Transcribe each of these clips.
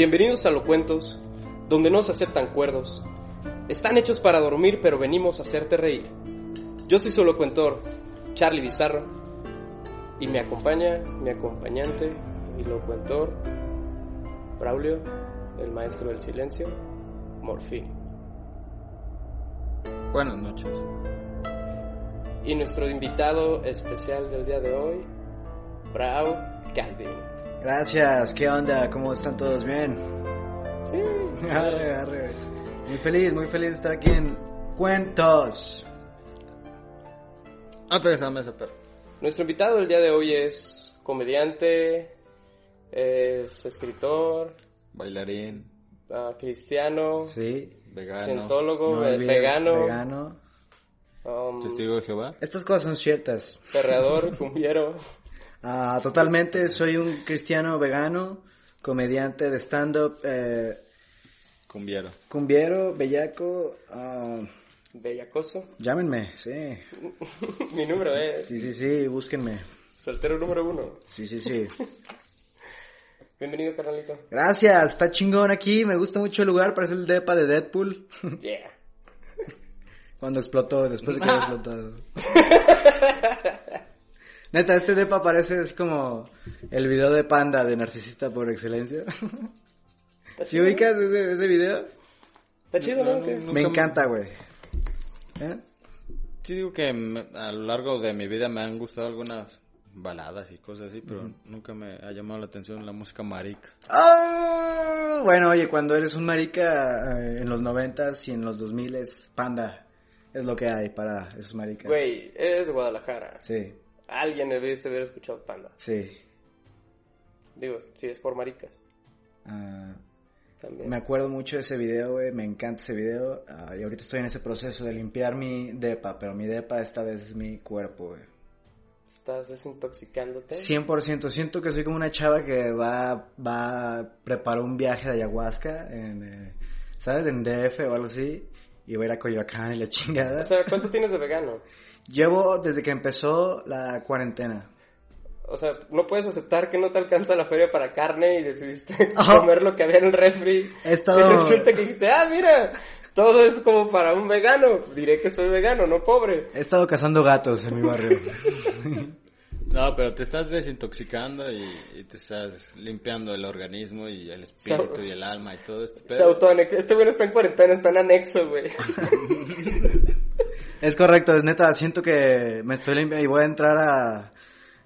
Bienvenidos a Lo Cuentos, donde no se aceptan cuerdos. Están hechos para dormir, pero venimos a hacerte reír. Yo soy solo cuentor, Charlie Bizarro, y me acompaña mi acompañante, mi locuentor, Braulio, el maestro del silencio, Morfín. Buenas noches. Y nuestro invitado especial del día de hoy, Brau Calvin. Gracias, ¿qué onda? ¿Cómo están todos? ¿Bien? Sí. Arre, arre. Muy feliz, muy feliz de estar aquí en Cuentos. Ah, pero esa mesa, pero. Nuestro invitado del día de hoy es comediante, es escritor, Bailarín, ah, cristiano, Sí. vegano, cientólogo, No ve- olvides, vegano, Vegano. um, testigo de Jehová. Estas cosas son ciertas. perreador, cumbiero. Ah, totalmente, soy un cristiano vegano, comediante de stand-up, eh, Cumbiero. cumbiero, bellaco. ah, Bellacoso. llámenme, sí. Mi número es Sí, sí, sí, búsquenme. soltero número uno. Sí, sí, sí. Bienvenido, carnalito. Gracias, está chingón aquí, me gusta mucho el lugar, parece el depa de Deadpool. Yeah. Cuando explotó, después de que había explotado. Neta, este depa parece es como el video de Panda de Narcisista por excelencia. ¿Está ¿Sí ubicas ese, ese video? Está chido, ¿no? No, Me encanta, güey. ¿Eh? Sí digo que me- a lo largo de mi vida me han gustado algunas baladas y cosas así, pero nunca me ha llamado la atención la música marica. ¡Oh! Bueno, oye, cuando eres un marica eh, en los noventas y en los dos miles, Panda es lo que hay para esos maricas. Güey, eres de Guadalajara. Sí, Alguien debe haber escuchado Panda. sí. Digo, si es por maricas. Ah, También. Me acuerdo mucho de ese video, güey, me encanta ese video. ah, y ahorita estoy en ese proceso de limpiar mi depa, pero mi depa esta vez es mi cuerpo, güey. ¿Estás desintoxicándote? 100%, siento que soy como una chava que va, va a preparar un viaje de ayahuasca en, eh, ¿sabes? En DF o algo así. Y voy a ir a Coyoacán y la chingada. O sea, ¿cuánto tienes de vegano? Llevo desde que empezó la cuarentena. O sea, no puedes aceptar que no te alcanza la feria para carne y decidiste comer lo que había en el refri. He estado- Y resulta que dijiste, ah, mira, todo es como para un vegano. Diré que soy vegano, no pobre. He estado cazando gatos en mi barrio. No, pero te estás desintoxicando y, y te estás limpiando el organismo y el espíritu So- y el alma y todo esto. Este güey no está en cuarentena, está en anexo, güey. Es correcto, es neta, siento que me estoy limpiando y voy a entrar a,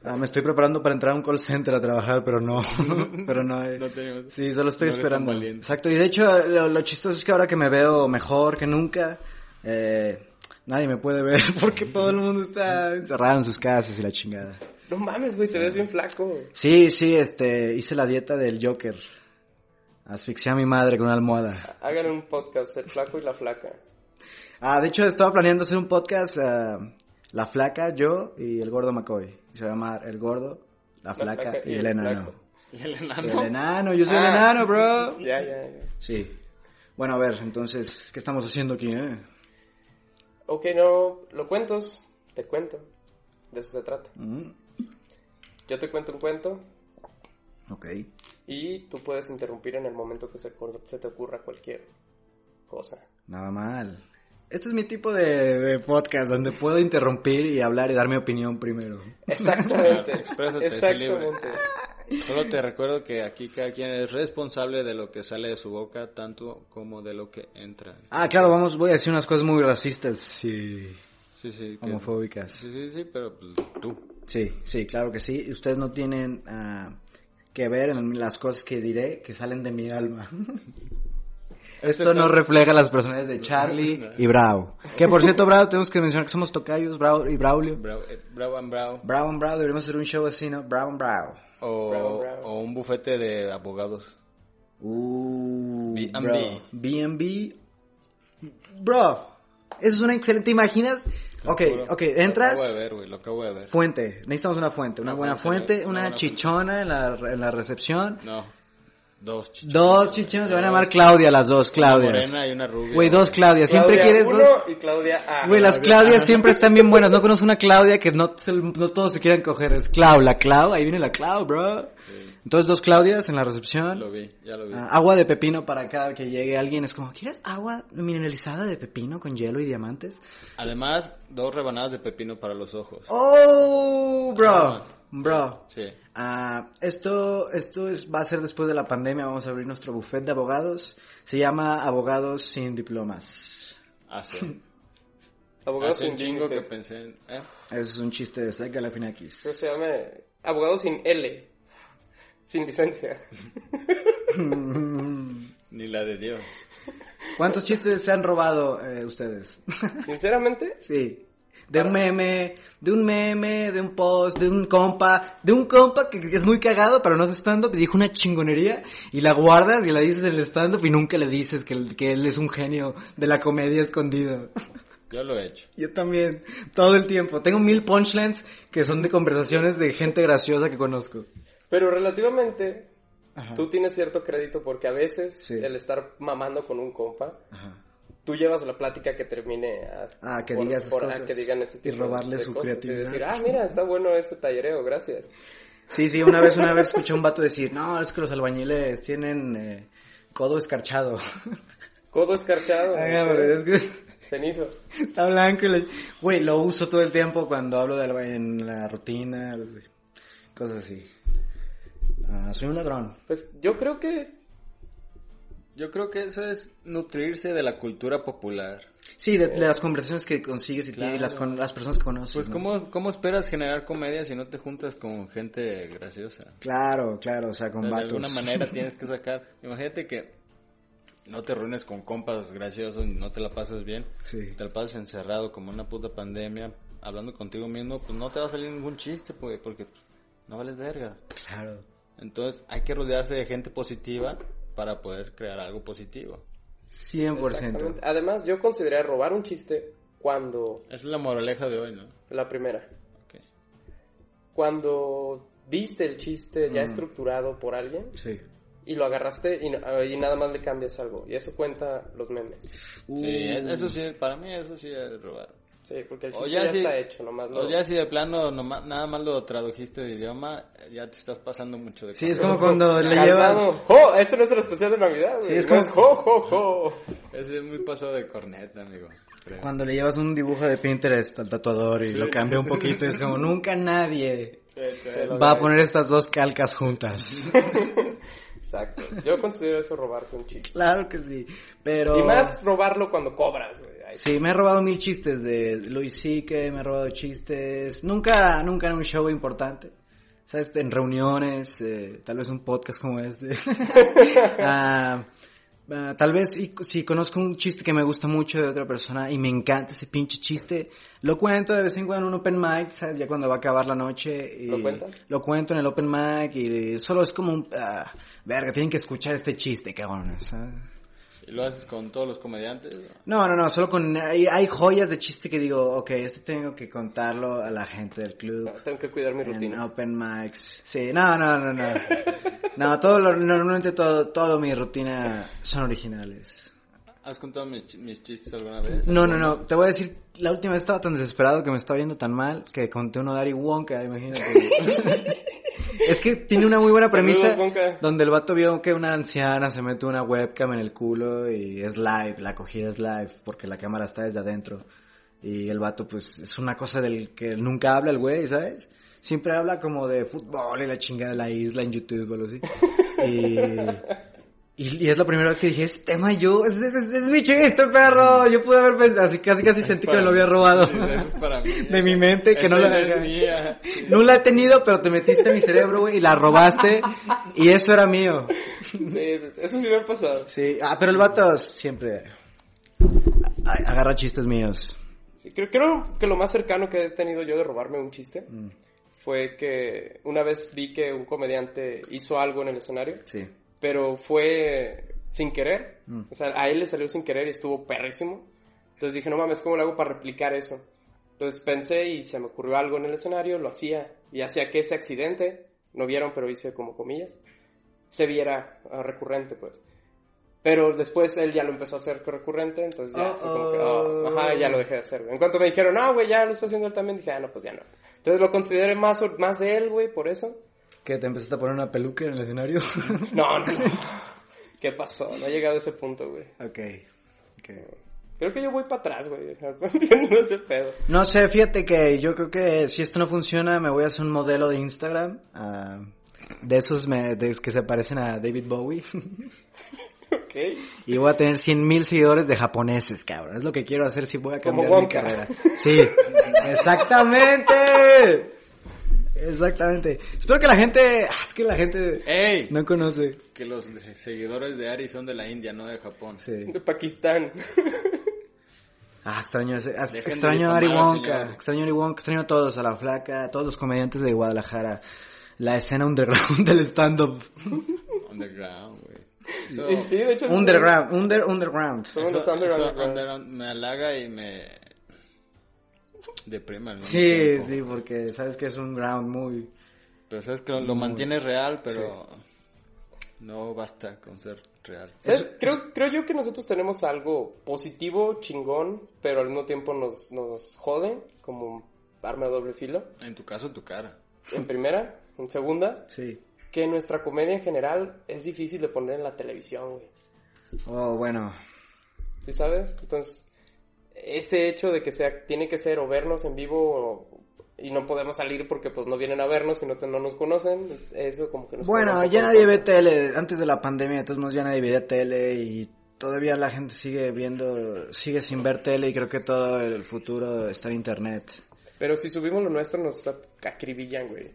a- Me estoy preparando para entrar a un call center a trabajar, pero no, pero no. eh. No tenemos- Sí, solo estoy no esperando. Exacto, y de hecho lo, lo chistoso es que ahora que me veo mejor que nunca, eh, nadie me puede ver porque todo el mundo está encerrado en sus casas y la chingada. No mames, güey, te ves bien flaco. Sí, sí, este, hice la dieta del Joker. Asfixié a mi madre con una almohada. Hagan un podcast, el flaco y la flaca. Ah, de hecho estaba planeando hacer un podcast, ah, La Flaca, yo y el Gordo McCoy. Se va a llamar El Gordo, La Flaca Flaca y el Enano. Flaco. ¿Y el El enano? Enano, yo soy el Ah. Enano, bro. Ya, ya, ya. Sí. Bueno, a ver, entonces, ¿qué estamos haciendo aquí, eh? Ok, no, lo cuentos, te cuento. De eso se trata. Mm, Yo te cuento un cuento ok. y tú puedes interrumpir en el momento que se, se te ocurra cualquier cosa. Nada mal. Este es mi tipo de, de podcast donde puedo interrumpir y hablar y dar mi opinión primero. Exactamente. Exprésate. Exactamente. Solo te recuerdo que aquí cada quien es responsable de lo que sale de su boca, tanto como de lo que entra. Ah, claro, vamos, voy a decir unas cosas muy racistas y Sí, sí. que- homofóbicas. Sí, sí, sí, pero pues tú. Sí, sí, claro que sí. Ustedes no tienen ah, que ver en las cosas que diré que salen de mi alma. Esto no refleja las personalidades de Charlie y Bravo. Que por cierto, Bravo, tenemos que mencionar que somos tocayos, Bravo y Braulio. Bravo, eh, bravo and bravo. Bravo and Bravo, deberíamos hacer un show así, ¿no? Bravo and Bravo. O, Bravo, bravo. o un bufete de abogados. Uh, B&B. bro. B&B. Bro, eso es una excelente, ¿te imaginas? Ok, ok, Lo entras... acabo de ver, güey, lo acabo de ver. Fuente, necesitamos una fuente, una Una buena fuente, fuente, una una buena chichona en la, en la recepción. No, dos chichones. Dos chichonas, se van a llamar Claudia las dos, Una Claudias. morena y una rubia. Güey, dos Claudias, siempre Claudia quieres 1 dos. y Claudia A. Güey, las Claudias siempre están bien buenas, no conozco una Claudia que no, se- no todos se quieran coger, es Clau, la Clau, ahí viene la Clau, bro. Entonces, dos Claudias en la recepción. Lo vi, ya lo vi. Ah, agua de pepino para cada que llegue alguien. Es como, ¿quieres agua mineralizada de pepino con hielo y diamantes? Además, dos rebanadas de pepino para los ojos. ¡Oh, bro! Ah. Bro. Sí. Ah, esto esto es, va a ser después de la pandemia. Vamos a abrir nuestro buffet de abogados. Se llama Abogados sin Diplomas. Ah, sí. Abogados Hace sin un chingo que pensé en... ¿eh? Es un chiste de Seca la Finakis. se llama Abogados sin L. Sin licencia. Ni la de Dios. ¿Cuántos chistes se han robado eh, ustedes? Sinceramente, sí. De un meme, de un meme, de un post, de un compa, de un compa que es muy cagado, pero no es stand-up, y dijo una chingonería, y la guardas y la dices en el stand-up y nunca le dices que, él- que él es un genio de la comedia escondido. Yo lo he hecho. Yo también, todo el tiempo. Tengo mil punchlines que son de conversaciones de gente graciosa que conozco. pero relativamente Ajá. tú tienes cierto crédito porque a veces Sí. el estar mamando con un compa, Ajá. Tú llevas la plática que termine a, Ah, que diga esas a cosas. que digan ese Y tipo robarle de su cosas. Y creatividad. decir, ah, mira, está bueno ese tallereo, gracias. Sí, sí, una vez, una vez escuché a un vato decir, no, es que los albañiles tienen eh, codo escarchado. Codo escarchado. Ay, hombre, es que Cenizo. está blanco y le... Güey, lo uso todo el tiempo cuando hablo de alba- en la rutina, cosas así. Ah, soy un ladrón. Pues yo creo que Yo creo que eso es nutrirse de la cultura popular. Sí, de, de las conversaciones que consigues y Claro. tienes, las, con, las personas que conoces. Pues, ¿no? ¿cómo, ¿cómo esperas generar comedia si no te juntas con gente graciosa? Claro, claro, o sea, O con sea, de alguna manera tienes que sacar. Imagínate que no te reúnes con compas graciosos, no te la pasas bien, Sí. te la pasas encerrado como una puta pandemia, hablando contigo mismo, pues no te va a salir ningún chiste, porque, porque no vales verga. Claro. Entonces hay que rodearse de gente positiva para poder crear algo positivo. 100%. Exactamente. Además, yo consideraría robar un chiste cuando... Esa es la moraleja de hoy, ¿no? La primera. Ok. Cuando viste el chiste ya Mm. estructurado por alguien Sí. y lo agarraste y, no- y nada más le cambias algo. Y eso cuenta los memes. Sí, Uh. eso sí, para mí eso sí es robar. Sí, porque el O chiste ya ya, si- está hecho, nomás lo... O ya si de plano nomás- nada más lo tradujiste de idioma, ya te estás pasando mucho de Sí, es como cuando le llevas... ¡Oh! Esto no es el especial de Navidad, güey. Sí, es como- ¡Jo, jo, jo! Ese es muy pasado de corneta, amigo. creo. Cuando le llevas un dibujo de Pinterest al tatuador y lo cambia un poquito, es como nunca nadie va a poner estas dos calcas juntas. Exacto. Yo considero eso robarte un chiste. Claro que sí, pero... Y más robarlo cuando cobras, güey. Sí, me he robado mil chistes de Luis que me he robado chistes. Nunca, nunca en un show importante. ¿Sabes? En reuniones, eh, tal vez un podcast como este. Ah, ah, tal vez si, si conozco un chiste que me gusta mucho de otra persona y me encanta ese pinche chiste, lo cuento de vez en cuando en un open mic, ¿sabes? Ya cuando va a acabar la noche. Y ¿Lo cuentas? Lo cuento en el open mic y solo es como un... ah, verga, tienen que escuchar este chiste, cabrones. ¿sabes? ¿Y lo haces con todos los comediantes? No, no, no, solo con... Hay, hay joyas de chiste que digo, ok, este tengo que contarlo a la gente del club. No, tengo que cuidar mi En rutina. open mics. Sí, no, no, no, no. No, todo lo- normalmente todo, todo mi rutina son originales. ¿Has contado mis, mis chistes alguna vez? No, no, no, te voy a decir, la última vez estaba tan desesperado que me estaba viendo tan mal que conté uno de Ari Wonka, imagínate. es que tiene una muy buena premisa donde el vato vio que una anciana se mete una webcam en el culo y es live, la acogida es live porque la cámara está desde adentro. Y el vato pues es una cosa del que nunca habla el güey, ¿sabes? Siempre habla como de fútbol y la chingada de la isla en YouTube o algo así. Y, y, y es la primera vez que dije, este tema yo, es, es- es- mi chiste, perro. Yo pude haber pensado, así casi casi sentí que me lo había robado. Sí, eso es para mí. De mi mente, que no la mía. No la he tenido, pero te metiste en mi cerebro, güey, y la robaste. Y eso era mío. Sí, eso, eso sí me ha pasado. Sí, ah, pero el vato siempre agarra chistes míos. Sí, creo, creo que lo más cercano que he tenido yo de robarme un chiste Mm, fue que una vez vi que un comediante hizo algo en el escenario, Sí. Pero fue sin querer. Mm. O sea, a él le salió sin querer y estuvo perrísimo. Entonces dije, no mames, ¿cómo lo hago para replicar eso? Entonces pensé y se me ocurrió algo en el escenario, lo hacía. Y hacía que ese accidente, no vieron, pero hice como comillas, se viera ah, recurrente, pues. Pero después él ya lo empezó a hacer recurrente, entonces ya fue como que, oh, ajá, ya lo dejé de hacer, güey. En cuanto me dijeron, no, güey, ya lo está haciendo él también, dije, ah, no, pues ya no. Entonces lo consideré más, más de él, güey, por eso. ¿Qué, te empezaste a poner una peluca en el escenario? No, no. ¿Qué pasó? No he llegado a ese punto, güey. ok, ok. Creo que yo voy para atrás, güey. No ese pedo. No sé, fíjate que yo creo que si esto no funciona, me voy a hacer un modelo de Instagram. ah, de esos me- de- que se parecen a David Bowie. Ok. y voy a tener 100 mil seguidores de japoneses, cabrón. Es lo que quiero hacer si voy a cambiar mi carrera. Sí, exactamente. Exactamente. Espero que la gente... ah, Es que la gente ¡Ey! no conoce. Que los seguidores de Ari son de la India, no de Japón. Sí. De Pakistán. Ah, extraño ese, ah, extraño a Ari Wonka, señor. extraño a Ari Wonka, extraño a todos, a la flaca, a todos los comediantes de Guadalajara, la escena underground del stand-up. Underground, güey. Sí, de hecho. Underground, under, underground. Eso- underground, eso underground me halaga y me mismo Sí, tiempo. sí, porque sabes que es un ground muy... Pero sabes que lo mantiene real, pero no basta con ser real. ¿Sabes? Creo, creo yo que nosotros tenemos algo positivo, chingón, pero al mismo tiempo nos, nos jode, como arma de doble filo. En tu caso, tu cara. En primera, en segunda, Sí. que nuestra comedia en general es difícil de poner en la televisión, güey. Oh, bueno. ¿Sí sabes? Entonces, ese hecho de que sea, tiene que ser o vernos en vivo o- y no podemos salir porque pues no vienen a vernos y no, te- no nos conocen, eso como que nos Bueno, ya nadie ve tele, antes de la pandemia, de todos modos ya nadie veía tele y todavía la gente sigue viendo, sigue sin ver tele y creo que todo el futuro está en internet. Pero si subimos lo nuestro nos acribillan, güey.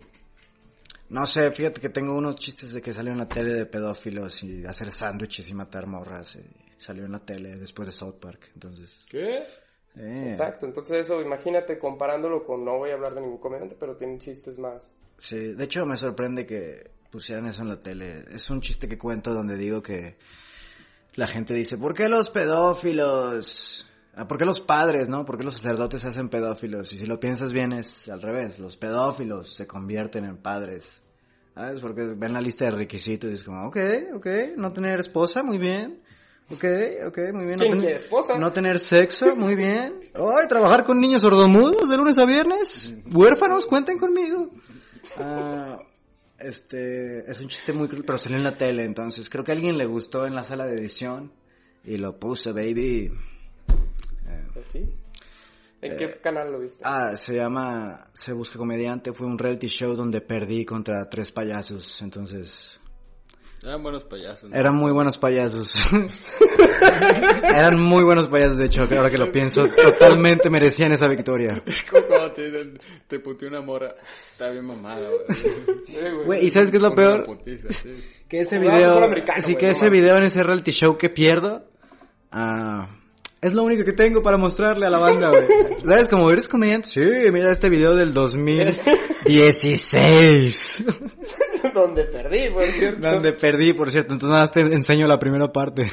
No sé, fíjate que tengo unos chistes de que salió en la tele de pedófilos y hacer sándwiches y matar morras. y salió en la tele después de South Park, entonces... ¿Qué? eh, Exacto, entonces eso, imagínate comparándolo con, no voy a hablar de ningún comediante, pero tienen chistes más. Sí, de hecho me sorprende que pusieran eso en la tele. Es un chiste que cuento donde digo que la gente dice, ¿por qué los pedófilos? Ah, ¿Por qué los padres, no? ¿Por qué los sacerdotes se hacen pedófilos? Y si lo piensas bien es al revés, los pedófilos se convierten en padres. ¿Sabes? Porque ven la lista de requisitos y es como, ok, ok, no tener esposa, muy bien. Ok, ok, muy bien. No ¿Quién tener- quiere esposa? No tener sexo, muy bien. Ay, trabajar con niños sordomudos de lunes a viernes. Huérfanos, cuenten conmigo. Ah, este, es un chiste muy cruel, pero salió en la tele, entonces creo que a alguien le gustó en la sala de edición y lo puso, baby. Pues sí. ¿En qué canal lo viste? Eh, Ah, se llama Se Busca Comediante, fue un reality show donde perdí contra tres payasos, entonces Eran buenos payasos. ¿no? eran muy buenos payasos. eran muy buenos payasos, de hecho, ahora que lo pienso, totalmente merecían esa victoria. Como cuando te dicen, te puteó una mora. Está bien mamada, güey. Eh, ¿y sabes qué es lo peor? putiza, sí. Que ese video, fútbol americano, sí güey, que no ese video en ese reality show que pierdo, ah, es lo único que tengo para mostrarle a la banda, güey. ¿Sabes cómo eres comediante? Sí, mira este video del 2016. Donde perdí, por cierto. donde perdí, por cierto. Entonces nada más te enseño la primera parte.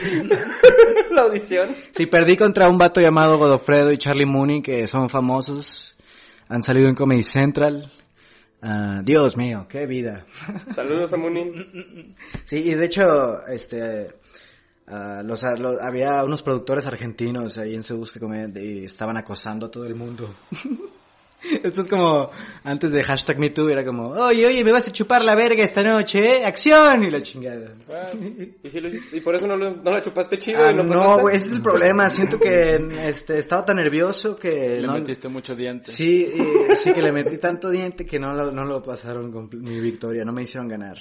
la audición. Sí, perdí contra un vato llamado Godofredo y Charlie Mooney, que son famosos. Han salido en Comedy Central. Ah, Dios mío, qué vida. Saludos a Munin. Sí, y de hecho, este, ah, los, lo- había unos productores argentinos ahí en Se Busca Comedia y estaban acosando a todo el mundo. Esto es como, antes de hashtag MeToo, era como, oye, oye, me vas a chupar la verga esta noche, ¿eh? ¡Acción! Y la chingada. Ah, y si lo hiciste, y por eso no, lo- no la chupaste chido Ah, y no güey, ese es el problema. Siento que este, estaba tan nervioso que... Le no- metiste mucho diente. Sí, y- sí que le metí tanto diente que no lo, no lo pasaron con mi victoria, no me hicieron ganar.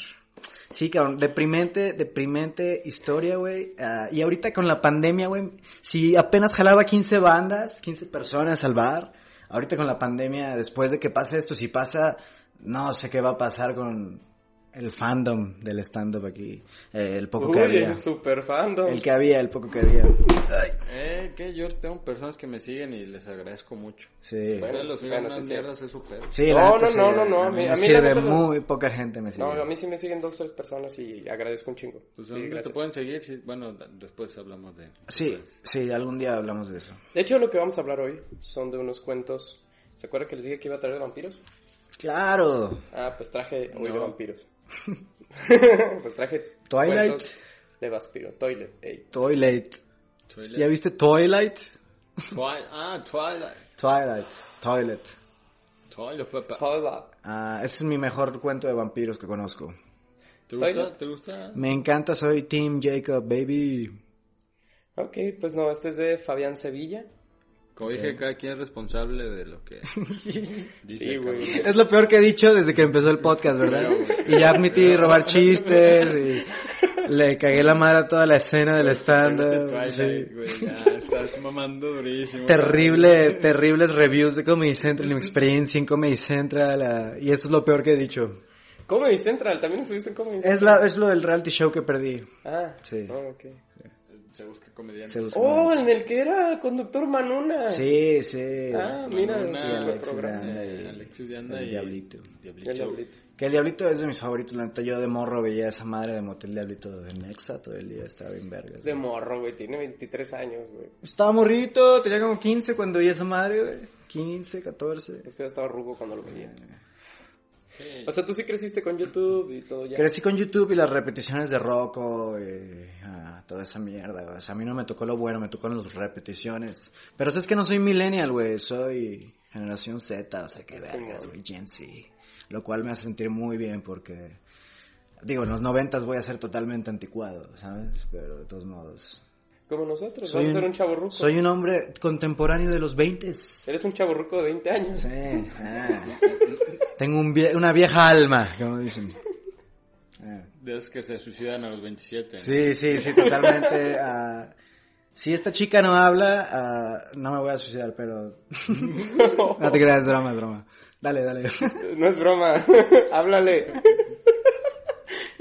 Sí, cabrón, deprimente, deprimente historia, güey. Ah, y ahorita con la pandemia, güey, si apenas jalaba 15 bandas, 15 personas al bar, ahorita con la pandemia, después de que pase esto, si pasa, no sé qué va a pasar con el fandom del stand-up aquí, eh, el poco Uy, que había. el super fandom. El que había, el poco que había. Ay, Eh, que yo tengo personas que me siguen y les agradezco mucho. sí. Bueno, los bueno, sí, mierdas es su pedo. Sí, No, no, sí, no, no, no, a mí- me a mí la muy poca gente me sigue. No, a mí sí me siguen dos, tres personas y agradezco un chingo. Pues Sí, ¿dónde te pueden seguir? Sí, bueno, después hablamos de... Sí, sí, algún día hablamos de eso. De hecho, lo que vamos a hablar hoy son de unos cuentos. ¿Se acuerdan que les dije que iba a traer de vampiros? Claro. Ah, pues traje hoy de vampiros. pues traje Twilight. de vampiro. Toilet, ey. Twilight. ¿Ya viste Twilight? Twi- ah, Twilight. Twilight. Toilet. Papá. Hola. Ah, ese es mi mejor cuento de vampiros que conozco. ¿Te gusta? ¿Te gusta? Me encanta, soy Team Jacob, baby. Ok, pues no, este es de Fabián Sevilla. Como dije, cada quien es responsable de lo que dice. Sí, güey. Es lo peor que he dicho desde que empezó el podcast, ¿verdad? Y ya admití robar chistes y le cagué la madre a toda la escena del stand-up. Sí. güey, ya estás mamando durísimo. Terrible, terribles reviews de Comedy Central y mi experiencia en Comedy Central. y esto es lo peor que he dicho. Comedy Central, también estuviste en Comedy Central. Es, la, es lo del reality show que perdí. Ah, Sí. oh, ok. Se busca comediante. Se. Oh, en el que era conductor Manuna. Sí, sí. Ah, mira, Manuna, el Alexis programa. de Anda Eh, y- Alexis de Anda el y Diablito. Diablito. El diablito. Que el Diablito es de mis favoritos. La neta, yo de morro veía esa madre de Motel Diablito en Nexa todo el día. Estaba bien vergas. De morro, güey, tiene 23 años, güey. Estaba morrito, tenía como 15 cuando veía esa madre, güey. 15, 14. Es que yo estaba rugo cuando lo veía. Sí. O sea, tú sí creciste con YouTube y todo ya. Crecí con YouTube y las repeticiones de Rocco y ah, toda esa mierda, güey. O sea, a mí no me tocó lo bueno, me tocó las repeticiones. Pero sabes que no soy millennial, güey. Soy generación Z, o sea, que Sí, vergas, güey. Gen Z. Lo cual me hace sentir muy bien porque... Digo, en los noventas voy a ser totalmente anticuado, ¿sabes? Pero de todos modos... Como nosotros, Soy vas a ser un- un chavo ruco. Soy un hombre contemporáneo de los 20. Eres un chavo ruco de 20 años. Sí. ah. Tengo un vie- una vieja alma, como dicen. Ah. De esos que se suicidan a los 27. ¿no? Sí, sí, sí, totalmente. ah, si esta chica no habla, ah, no me voy a suicidar, pero... no te creas, es broma, es broma. Dale, dale. No es broma. Háblale.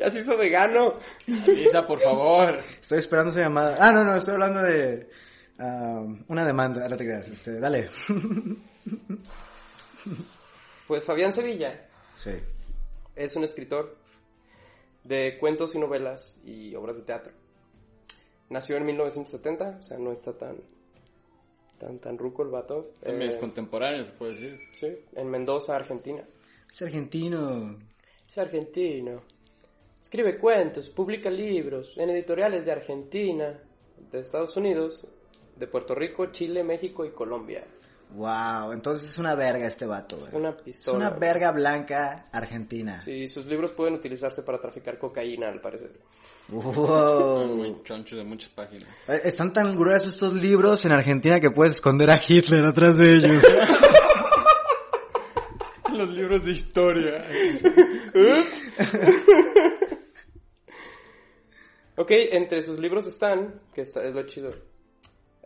Ya se hizo vegano. Lisa, por favor. Estoy esperando esa llamada. Ah, no, no, estoy hablando de ah, una demanda, no te creas. Este, dale. Pues Fabián Sevilla sí. es un escritor de cuentos y novelas y obras de teatro. Nació en 1970, o sea, no está tan tan tan ruco el vato. También es Eh, contemporáneo, se puede decir. sí, en Mendoza, Argentina. Es argentino. Es argentino. Escribe cuentos, publica libros en editoriales de Argentina, de Estados Unidos, de Puerto Rico, Chile, México y Colombia. Wow, entonces es una verga este vato, Es una Es pistola. una verga blanca argentina. Sí, sus libros pueden utilizarse para traficar cocaína, al parecer. Wow. Muy choncho de muchas páginas. Eh, Están tan gruesos estos libros en Argentina que puedes esconder a Hitler atrás de ellos. Los libros de historia. Ok, entre sus libros están, que está, es lo chido.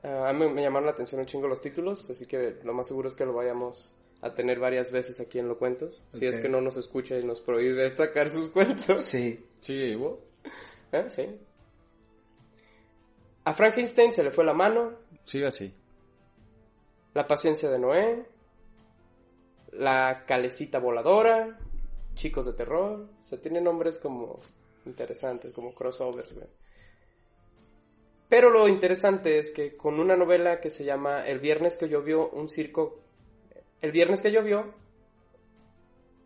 Ah, a mí me llamaron la atención un chingo los títulos, así que lo más seguro es que lo vayamos a tener varias veces aquí en Lo Cuentos. Si es que no nos escucha y nos prohíbe sacar sus cuentos. Sí. Sigue vivo. ¿Eh? Sí. A Frankenstein se le fue la mano, Sigue así. La paciencia de Noé, La calecita voladora, Chicos de terror. O sea, tiene nombres como interesantes, como crossovers, güey. Pero lo interesante es que con una novela que se llama El viernes que llovió, un circo... El viernes que llovió,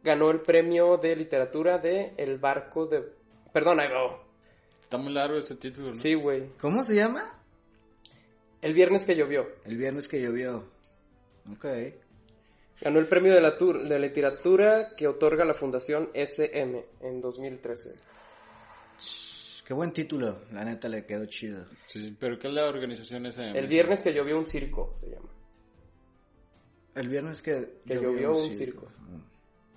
ganó el premio de literatura de El barco de... Perdón, ahí va. Está muy largo este título, ¿no? Sí, güey. ¿Cómo se llama? El viernes que llovió. El viernes que llovió. Ok. Ganó el premio de, la tur- de literatura que otorga la Fundación SM en 2013. Qué buen título. La neta le quedó chido. Sí, pero ¿qué es la organización esa? El viernes que llovió un circo, se llama. El viernes que, Que llovió un circo. Mm.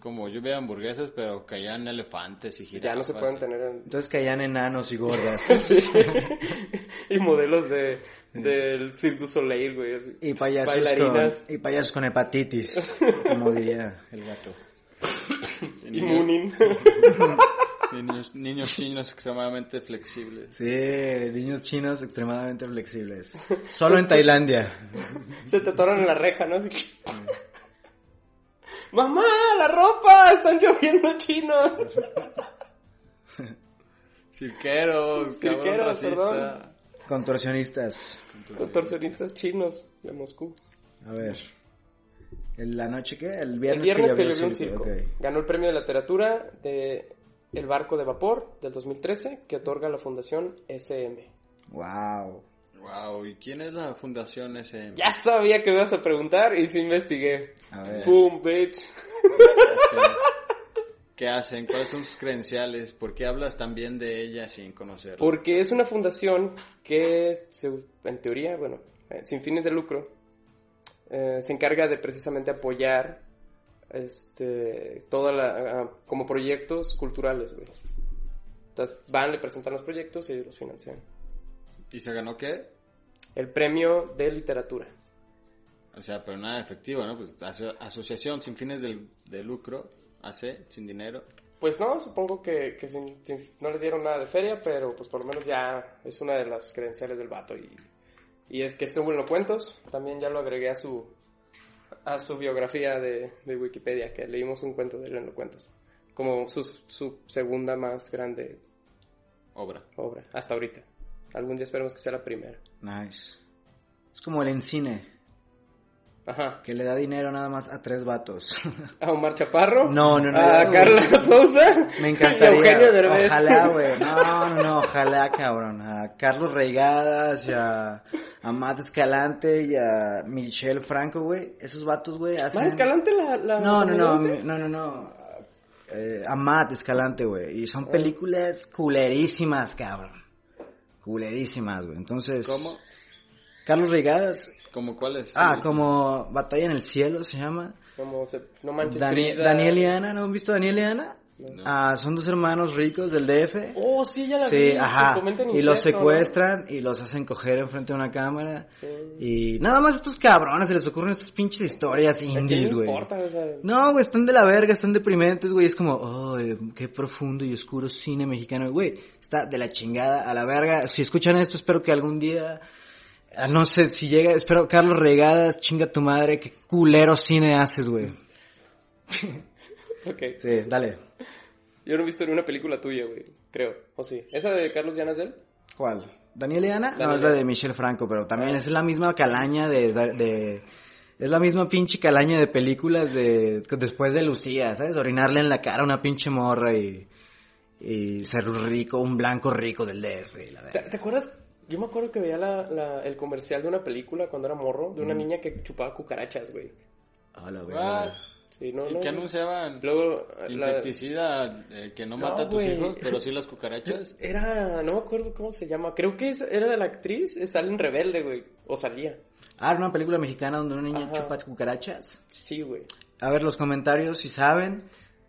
Como yo veía hamburguesas, pero caían elefantes y jirafas. Ya no se pueden tener en- Entonces caían enanos y gordas. y modelos de del Cirque du Soleil, güey. así. y payasos con, y payasos con hepatitis. como diría el gato. Y Moonin. Niños, niños chinos extremadamente flexibles. Sí, niños chinos extremadamente flexibles. Solo en Tailandia. se te atoran en la reja, ¿no? Así que- ¡Mamá, la ropa! ¡Están lloviendo chinos! Cirqueros, cabrón Cirqueros, perdón. Contorsionistas. Contorsionistas chinos de Moscú. A ver. ¿El- ¿La noche qué? El El viernes, viernes que llovió llovió un circo. Ganó el premio de literatura de El barco de vapor del 2013 que otorga la Fundación SM. Wow. Wow, ¿y quién es la fundación ese? Ya sabía que me ibas a preguntar y sí investigué. A ver. Boom, bitch. ¿Qué hacen? ¿Cuáles son sus credenciales? ¿Por qué hablas tan bien de ella sin conocerla? Porque es una fundación que, en teoría, bueno, eh, sin fines de lucro, eh, se encarga de precisamente apoyar este, toda la, como proyectos culturales, güey. Entonces van, le presentan los proyectos y ellos los financian. ¿Y se ganó qué? El premio de literatura. O sea, pero nada efectivo, ¿no? Pues aso- asociación sin fines del- de lucro, hace, sin dinero. Pues no, supongo que, que sin- sin- no le dieron nada de feria, pero pues por lo menos ya es una de las credenciales del vato. Y, y es que estuvo en los cuentos, también ya lo agregué a su, a su biografía de, de Wikipedia, que leímos un cuento de él en los cuentos. Como su, su segunda más grande Obra. obra, hasta ahorita. Algún día esperemos que sea la primera. Nice. Es como el encine, Ajá. que le da dinero nada más a tres vatos. A Omar Chaparro. No, no, no. A Carla Sousa. Me encantaría. a Eugenio Derbez. Ojalá, güey. No, no, no, ojalá, cabrón. A Carlos Reigadas y a, a Matt Escalante y a Michelle Franco, güey. Esos vatos, güey, hacen... Más Escalante la, la No, no, no, mi- no, no, no. Eh, a Matt Escalante, güey. Y son películas culerísimas, cabrón. Culerísimas, güey. Entonces... ¿Cómo? Carlos Reigadas. ¿Cómo cuáles? Ah, como Batalla en el Cielo se llama. Como se, no manches Dani-. Daniel y Ana, ¿no han visto Daniel y Ana? No. Ah, son dos hermanos ricos del DF. Oh, sí, ya la vi. Sí, ajá. Y los secuestran y los hacen coger enfrente de una cámara. Sí. Y nada más a estos cabrones se les ocurren estas pinches historias ¿A quién indies, güey. No, güey, están de la verga, están deprimentes, güey. Es como, oh, qué profundo y oscuro cine mexicano, güey. Está de la chingada a la verga. Si escuchan esto, espero que algún día, no sé, si llega, espero, Carlos Regadas, chinga tu madre, qué culero cine haces, güey. Ok. Sí, dale. Yo no he visto ni una película tuya, güey. Creo. O sí. ¿Esa de Carlos Llanas del? ¿Cuál? ¿Daniel y Ana? No, es la de. Michelle Franco, pero también es la misma calaña de, de, es la misma pinche calaña de películas de, después de Lucía, ¿sabes? Orinarle en la cara a una pinche morra y, y ser rico, un blanco rico del DF la ¿Te, verga. te acuerdas? Yo me acuerdo que veía la, la- el comercial de una película cuando era morro, de una niña que chupaba cucarachas, güey. A la verga. Sí, no, ¿Y no. qué no. anunciaban? Luego, la- Insecticida eh, que no No, mata a tus hijos, pero sí las cucarachas. Era, no me acuerdo cómo se llama. Creo que es- era de la actriz, es Salen Rebelde, güey. O salía. Ah, era una película mexicana donde una niña Ajá. chupa cucarachas. Sí, güey. A ver los comentarios si saben.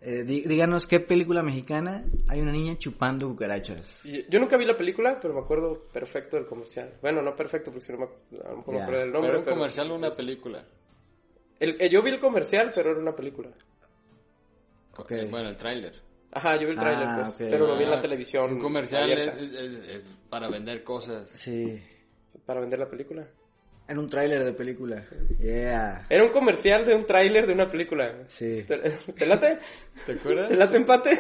Eh, dí- díganos qué película mexicana hay una niña chupando cucarachas. Yo nunca vi la película, pero me acuerdo perfecto del comercial. Bueno, no perfecto, porque si no me, a lo mejor me Ya. acuerdo del nombre. ¿Pero un pero- comercial o una película? El- eh, yo vi el comercial, pero era una película. Ok. Eh, Bueno, el tráiler. Ajá, yo vi el tráiler, Ah, pues, pero lo vi en la Ah, televisión. Un comercial es para vender cosas. Sí. Para vender la película. En un tráiler de película. Yeah. Era un comercial de un tráiler de una película. Sí. ¿Te, te late? ¿Te acuerdas? ¿Te late empate?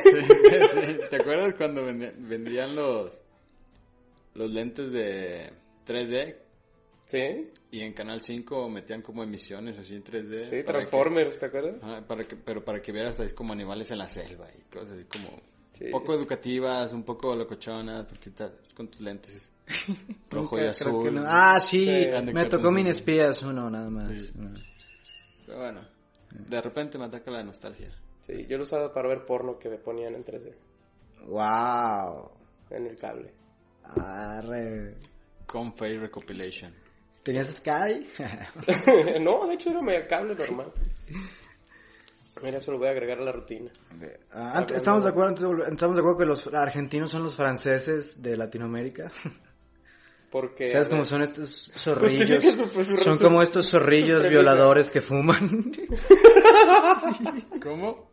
¿Te acuerdas cuando vendían los los lentes de 3D Sí, y en Canal 5 metían como emisiones así en 3D? sí, Transformers, ¿te acuerdas? que- para que, pero para que vieras ahí como animales en la selva y cosas así como Sí. un poco educativas, un poco locochonas, porque estás con tus lentes rojo y azul. no. Ah, sí. Sí. Me tocó Minespías uno, nada más. Sí. Pero bueno, de repente me ataca la nostalgia. Sí, yo lo usaba para ver porno que me ponían en 3D, Wow. en el cable. Arre. Con Face Recopilation. ¿Tenías Sky? no, de hecho era medio cable normal. Mira, eso lo voy a agregar a la rutina. Ah, antes- estamos de acuerdo, estamos de acuerdo que los argentinos son los franceses de Latinoamérica. Porque... ¿Sabes cómo son estos zorrillos? Son como estos zorrillos violadores que fuman. ¿Cómo?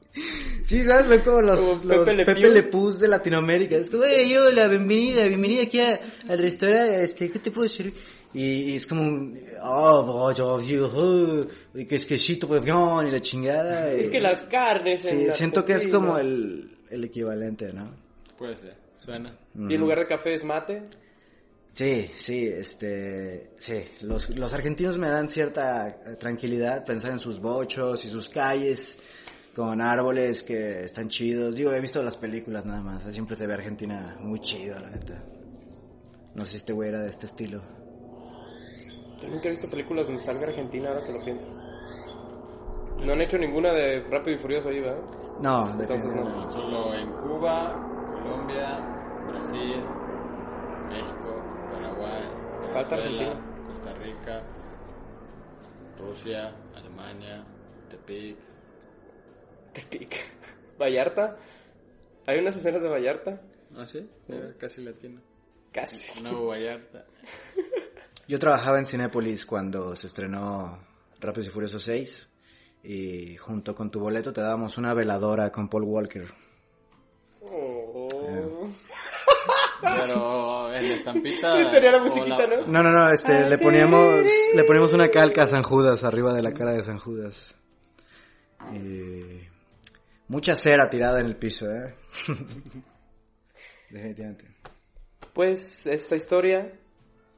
Sí, ¿sabes? Son como los, Como los Pepe Pepe. Le Pews de Latinoamérica. Es como, hey, hola, bienvenida, bienvenida aquí a- al restaurante, este, ¿qué te puedo servir? Y, y es como un, oh, yo, yo, oh, y que es quesito, y la chingada. Es y- que las carnes... Sí, siento que es como el, el equivalente, ¿no? Puede ser, suena. Y en lugar de café es mate. Sí, sí, este, sí, los, los argentinos me dan cierta eh, tranquilidad pensar en sus bochos y sus calles con árboles que están chidos. Digo, he visto las películas nada más, siempre se ve Argentina muy chido, la neta. No sé si este güey era de este estilo. Yo nunca he visto películas donde salga Argentina ahora que lo pienso. No han hecho ninguna de Rápido y Furioso ahí, ¿verdad? No, Entonces no. Solo en Cuba, Colombia, Brasil, México, Paraguay, Falta Argentina. Costa Rica, Rusia, Alemania, Tepic. Tepic. Vallarta. Hay unas escenas de Vallarta. ¿Ah, sí? Era casi latino. Casi. Nuevo Vallarta. Yo trabajaba en Cinépolis cuando se estrenó Rápidos y Furiosos 6 y junto con tu boleto te dábamos una veladora con Paul Walker. Oh. Pero en la estampita. Tenía la ¿no? No, no, no, este, le poníamos, le poníamos una calca a San Judas arriba de la cara de San Judas. Y mucha cera tirada en el piso, ¿eh? Definitivamente. Pues esta historia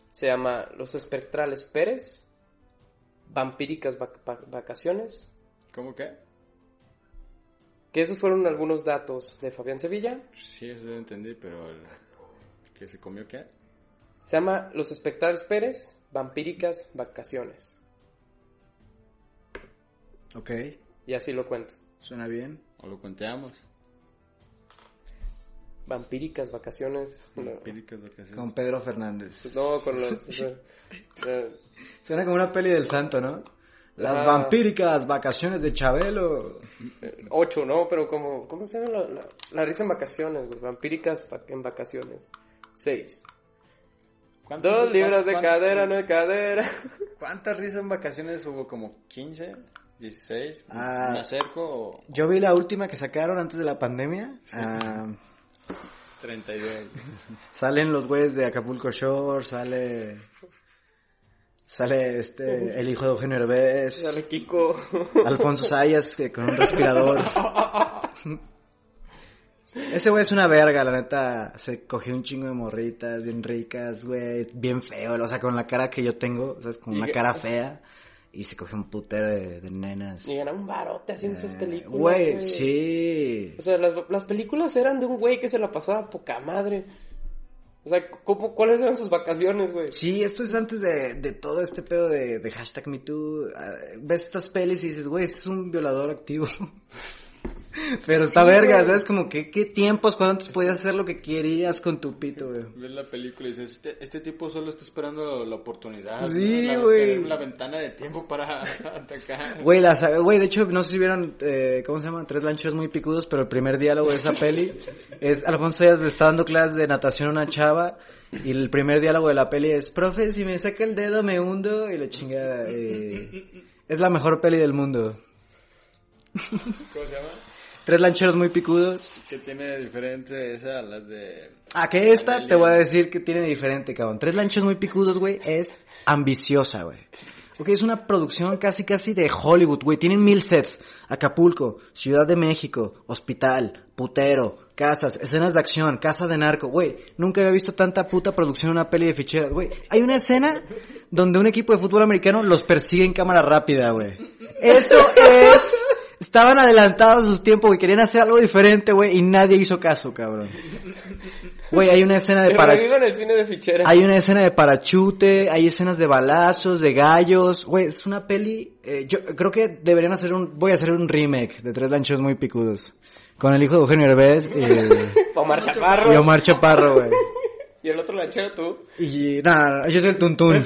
se llama Los Espectrales Pérez, Vampíricas vac- vac- Vacaciones, ¿Cómo que? que esos fueron algunos datos de Fabián Sevilla. Sí, eso lo entendí, pero el que se comió qué? Se llama Los Espectrales Pérez, Vampíricas Vacaciones. Ok, Y así lo cuento. suena bien. O lo conteamos. Vampíricas Vacaciones. No, Empíricas vacaciones. Con Pedro Fernández. no, con los... Suena como una peli del santo, ¿no? Las Ah. vampíricas vacaciones de Chabelo. ocho, ¿no? Pero como... ¿Cómo se llama la, la, la risa en vacaciones? güey? Vampíricas en vacaciones. Seis. ¿Cuántas- Dos libras de cadera, no de cadera. ¿Cuántas risas en vacaciones hubo? ¿Como 15? ¿16? Ah. ¿Me acerco o Yo vi la última que sacaron antes de la pandemia. Ah, 32? salen los güeyes de Acapulco Shore, sale... Sale este, el hijo de Eugenio Herbés, Dale, Kiko. Alfonso Sayas que con un respirador. Ese güey es una verga, la neta. Se cogió un chingo de morritas bien ricas, güey. Bien feo, o sea, con la cara que yo tengo, o sea, con Y una cara fea. Y se cogió un putero de, de nenas. Y ganaron un barote haciendo esas Eh, películas. Güey, sí. O sea, las, las películas eran de un güey que se la pasaba poca madre. O sea, ¿cómo, ¿cuáles eran sus vacaciones, güey? Sí, esto es antes de, de todo este pedo de, de hashtag MeToo. Ah, Ves estas pelis y dices, güey, este es un violador activo. Pero está Sí, verga, güey. ¿sabes? Como que, ¿qué tiempos cuando antes podías hacer lo que querías con tu pito, güey? Ves la película y dices, este, este tipo solo está esperando la, la oportunidad. Sí, ¿no? La- güey. tener La ventana de tiempo para atacar. Güey, la güey, de hecho, no sé si vieron, eh, ¿cómo se llama? Tres lanchos muy picudos, pero el primer diálogo de esa peli es Alfonso Sayas le está dando clases de natación a una chava y el primer diálogo de la peli es, profe, si me saca el dedo me hundo y le chinga, eh, es la mejor peli del mundo. ¿Cómo se llama? Tres lancheros muy picudos. Que tiene diferente esa a las de... Ah, que esta Amelia. te voy a decir que tiene diferente, cabrón. Tres lanchos muy picudos, güey, es ambiciosa, güey. Porque es una producción casi casi de Hollywood, güey. Tienen mil sets. Acapulco, Ciudad de México, hospital, putero, casas, escenas de acción, casa de narco, güey. Nunca había visto tanta puta producción en una peli de ficheras, güey. Hay una escena donde un equipo de fútbol americano los persigue en cámara rápida, güey. Eso es... Estaban adelantados a su tiempo, güey. Querían hacer algo diferente, güey. Y nadie hizo caso, cabrón. Güey, hay una escena de Te para... en el cine de fichera. Hay una escena de parachute, hay escenas de balazos, de gallos. Güey, es una peli... eh, yo creo que deberían hacer un... Voy a hacer un remake de Tres Lanchos Muy Picudos. Con el hijo de Eugenio Herbés y, Omar Chaparro. y Omar Chaparro, güey. Y el otro lanchero tú. Y nada, yo soy el tuntún.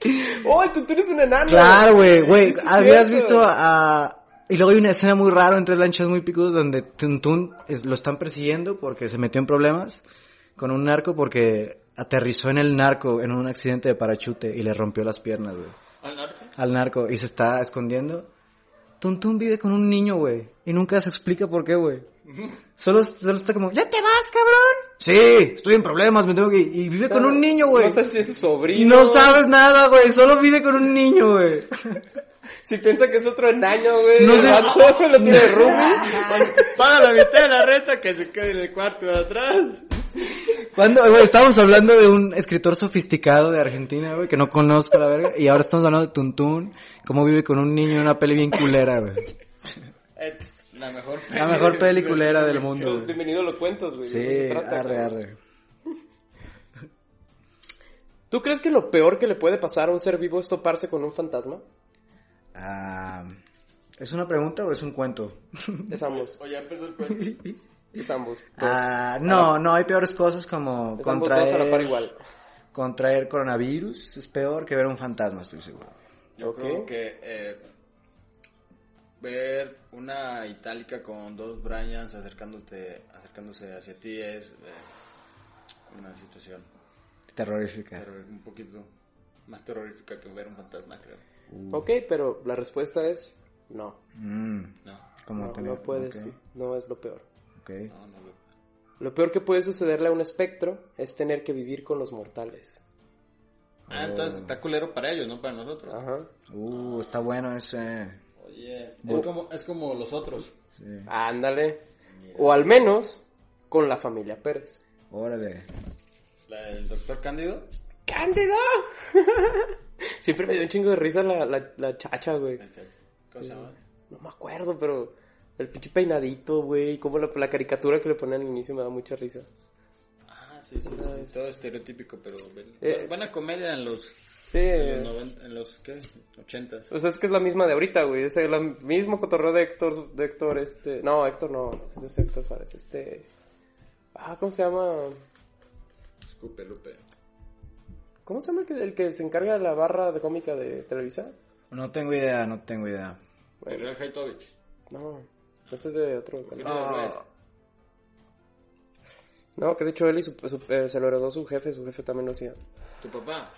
¡Oh, el tuntún es un enano! Claro, güey, güey. Habías visto a... Y luego hay una escena muy rara en Tres Lanchas Muy Picudos donde Tuntún es- lo están persiguiendo porque se metió en problemas con un narco porque aterrizó en el narco en un accidente de parachute y le rompió las piernas, güey. ¿Al narco? Al narco y se está escondiendo. Tuntún vive con un niño, güey. Y nunca se explica por qué, güey. Solo, solo está como, ¿ya te vas, cabrón? Sí, estoy en problemas, me tengo que ir. Y vive con un niño, güey. No sé si es su Y sobrino. no sabes nada, güey. Solo vive con un niño, güey. Si piensa que es otro enano, güey. No No sé. sé. lo tiene roomie. Paga la mitad de la renta que se quede en el cuarto de atrás. Cuando, güey, estábamos hablando de un escritor sofisticado de Argentina, güey, que no conozco la verga, y ahora estamos hablando de Tuntún, cómo vive con un niño en una peli bien culera, güey. La mejor La mejor peli culera del mundo, güey. Bienvenido a los cuentos, güey. Sí, se trata, arre, arre. ¿Tú crees que lo peor que le puede pasar a un ser vivo es toparse con un fantasma? Ah, ¿Es una pregunta o es un cuento? Es ambos. O ya empezó el cuento. Es ambos. Ah, no, no, hay peores cosas como Es ambos dos a la par contraer, igual. contraer coronavirus. Es peor que ver un fantasma, estoy seguro. Yo Ok. creo que eh, ver una itálica con dos Bryans acercándote, acercándose hacia ti es eh, una situación Terrorífica. terror- un poquito más terrorífica que ver un fantasma, creo. Ok, pero la respuesta es no. Mm, No, como No, no puedes, ok, sí, no es lo peor. Ok. no, no. lo- Lo peor que puede sucederle a un espectro es tener que vivir con los mortales. Ah, entonces está culero para ellos, no para nosotros. Ajá. Uh, está bueno ese. Oye, es como, es como los otros. Sí. Ándale. O al menos con la familia Pérez. Órale. La- el doctor Cándido. ¡Cándido! Siempre me dio un chingo de risa la, la, la chacha, güey. ¿Cómo se llama? No me acuerdo, pero el pinche peinadito, güey. Como la, la caricatura que le ponían al inicio me da mucha risa. Ah, sí, sí, sí, todo estereotípico, pero Eh, buena comedia en los, Sí. en los, noven- en los ¿qué? 80 O sea, es que es la misma de ahorita, güey. Es el mismo cotorreo de Héctor, de Héctor, este... No, Héctor no. Ese es Héctor Suárez. Este... Ah, ¿cómo se llama? Escupe, Lupe. ¿Cómo se llama el que, el que se encarga de la barra de cómica de Televisa? No tengo idea, no tengo idea. Gabriel Haitovich. No, ese es de otro. Ah. No, que de hecho él y su, su- eh, se lo heredó su jefe, su jefe también lo hacía. Tu papá.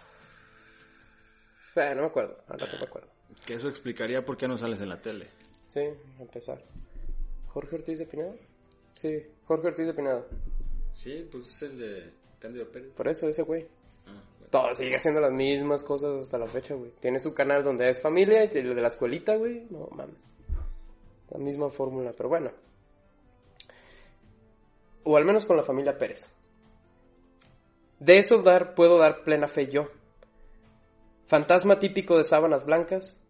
Eh, no me acuerdo, ahora no me acuerdo. Que eso explicaría por qué no sales en la tele. Sí, a empezar. ¿Jorge Ortiz de Pineda? Sí, Jorge Ortiz de Pineda. Sí, pues es el de Cándido Pérez. Por eso, ese güey. Ah, bueno. Todo sigue haciendo las mismas cosas hasta la fecha, güey. Tiene su canal donde es familia y el de la escuelita, güey. No, mames. La misma fórmula, pero bueno. O al menos con la familia Pérez. De eso dar, puedo dar plena fe yo. Fantasma típico de sábanas blancas,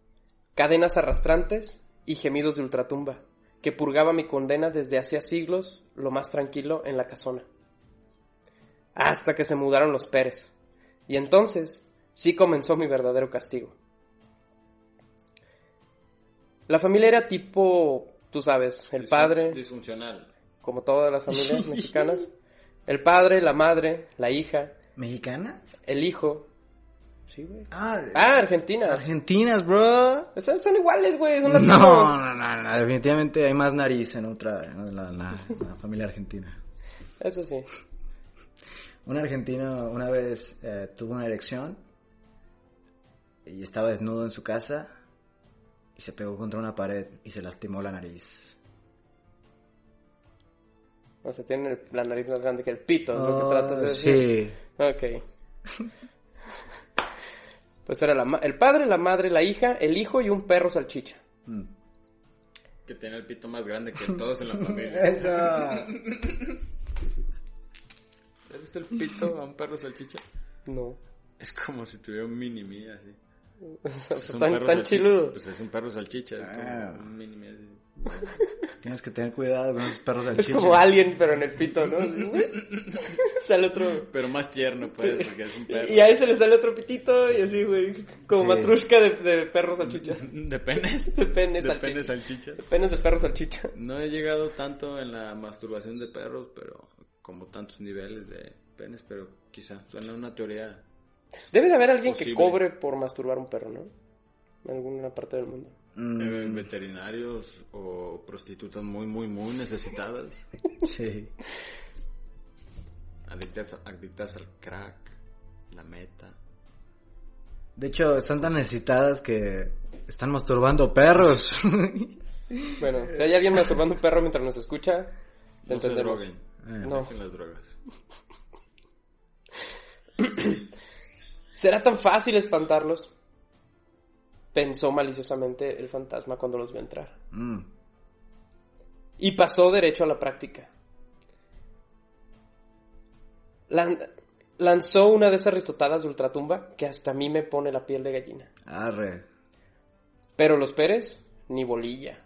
cadenas arrastrantes y gemidos de ultratumba, que purgaba mi condena desde hacía siglos, lo más tranquilo en la casona. Hasta que se mudaron los Pérez. Y entonces sí comenzó mi verdadero castigo. La familia era tipo, tú sabes, el Disfun- padre, Disfuncional. como todas las familias mexicanas, el padre, la madre, la hija, ¿Mexicanas? el hijo. Sí, güey. Ah, Ah, Argentina. Argentinas, bro. Son iguales, güey, son No, no, no, no, definitivamente hay más nariz en otra, en la, la- la familia argentina. Eso sí. Un argentino una vez eh, tuvo una erección y estaba desnudo en su casa y se pegó contra una pared y se lastimó la nariz. O sea, tienen el- la nariz más grande que el pito, es lo que Oh, tratas de decir. sí. Ok. Pues era la ma- el padre, la madre, la hija, el hijo y un perro salchicha. Mm. Que tiene el pito más grande que todos en la familia. Eso. ¿Has visto el pito a un perro salchicha? No. Es como si tuviera un mini mí así. O sea, Es un tan, salchicha. chiludo. Pues es un perro salchicha, es Ah. como un mini mí así. Tienes que tener cuidado con esos perros del Es como alguien, pero en el pito, ¿no? sale otro. Pero más tierno, pues, porque es un perro. Y a ese le sale otro pitito y así, güey. Como Sí. matrushka de, de perro salchicha. De penes. De pene De salchicha. penes salchicha. De penes de perro salchicha. No he llegado tanto en la masturbación de perros, pero como tantos niveles de penes, pero quizá suena una teoría. Debe de haber alguien que cobre por masturbar un perro, ¿no? En alguna parte del mundo. Mm, eh, veterinarios o prostitutas muy, muy, muy necesitadas, sí. adictas, adictas al crack, la meta. De hecho, están tan necesitadas que están masturbando perros. Bueno, si hay alguien masturbando un perro mientras nos escucha, te No se droguen. Eh. No. Dejen las drogas. ¿Será tan fácil espantarlos? Pensó maliciosamente el fantasma cuando los vio entrar. Mm. Y pasó derecho a la práctica. Lan- lanzó una de esas risotadas de ultratumba que hasta a mí me pone la piel de gallina. Arre. Pero los Pérez, ni bolilla.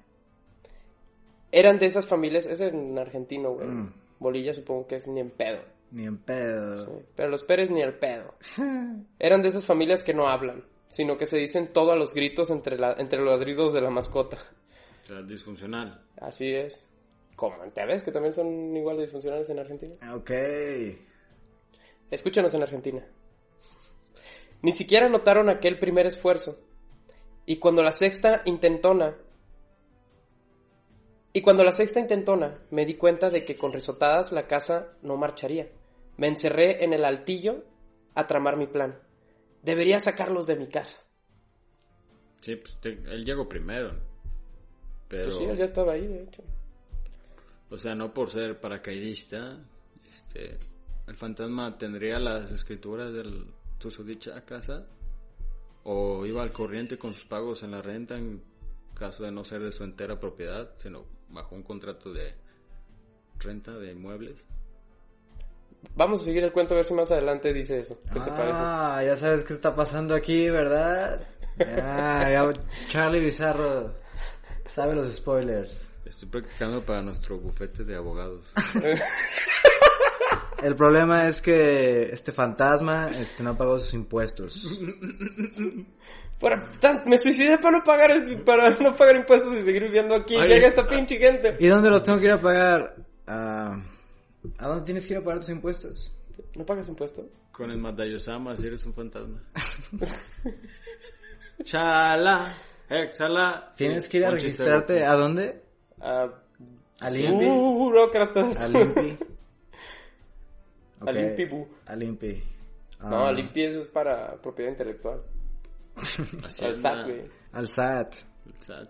Eran de esas familias, es en argentino, güey. Mm. Bolilla supongo que es ni en pedo. Ni en pedo. Sí, Pero los Pérez ni el pedo. Eran de esas familias que no hablan, sino que se dicen todo a los gritos entre, la, entre los ladridos de la mascota. O sea, disfuncional. Así es. Como te ves que también son igual de disfuncionales en Argentina. Ok. Escúchanos en Argentina. Ni siquiera notaron aquel primer esfuerzo. Y cuando la sexta intentona. Y cuando la sexta intentona, me di cuenta de que con risotadas la casa no marcharía. Me encerré en el altillo a tramar mi plan. Debería sacarlos de mi casa. Sí, pues te- él llegó primero. Pero, Pues sí, él ya estaba ahí, de hecho. o sea, no por ser paracaidista, este, el fantasma tendría las escrituras de su dicha casa o iba al corriente con sus pagos en la renta en caso de no ser de su entera propiedad, sino bajo un contrato de renta de inmuebles. Vamos a seguir el cuento a ver si más adelante dice eso. ¿Qué te parece? Ah, ya sabes qué está pasando aquí, ¿verdad? Ah, ya Charlie Bizarro sabe los spoilers. Estoy practicando para nuestro bufete de abogados. El problema es que este fantasma este, no pagó sus impuestos. Para- tan- me suicidé para no pagar para no pagar impuestos y seguir viviendo aquí. Ay. Llega esta pinche gente. ¿Y dónde los tengo que ir a pagar? Ah, ¿A dónde tienes que ir a pagar tus impuestos? ¿No pagas impuestos? Con el Madayosama, si eres un fantasma. Chala, exhala. Tienes que ir a registrarte. ¿A dónde? Ah, ¿Al INPI? uh, burócratas. ¿Al INPI? Al bu. Al. No, Ah, al INPI eso es para propiedad intelectual. Al SAT, güey. Al SAT. el SAT.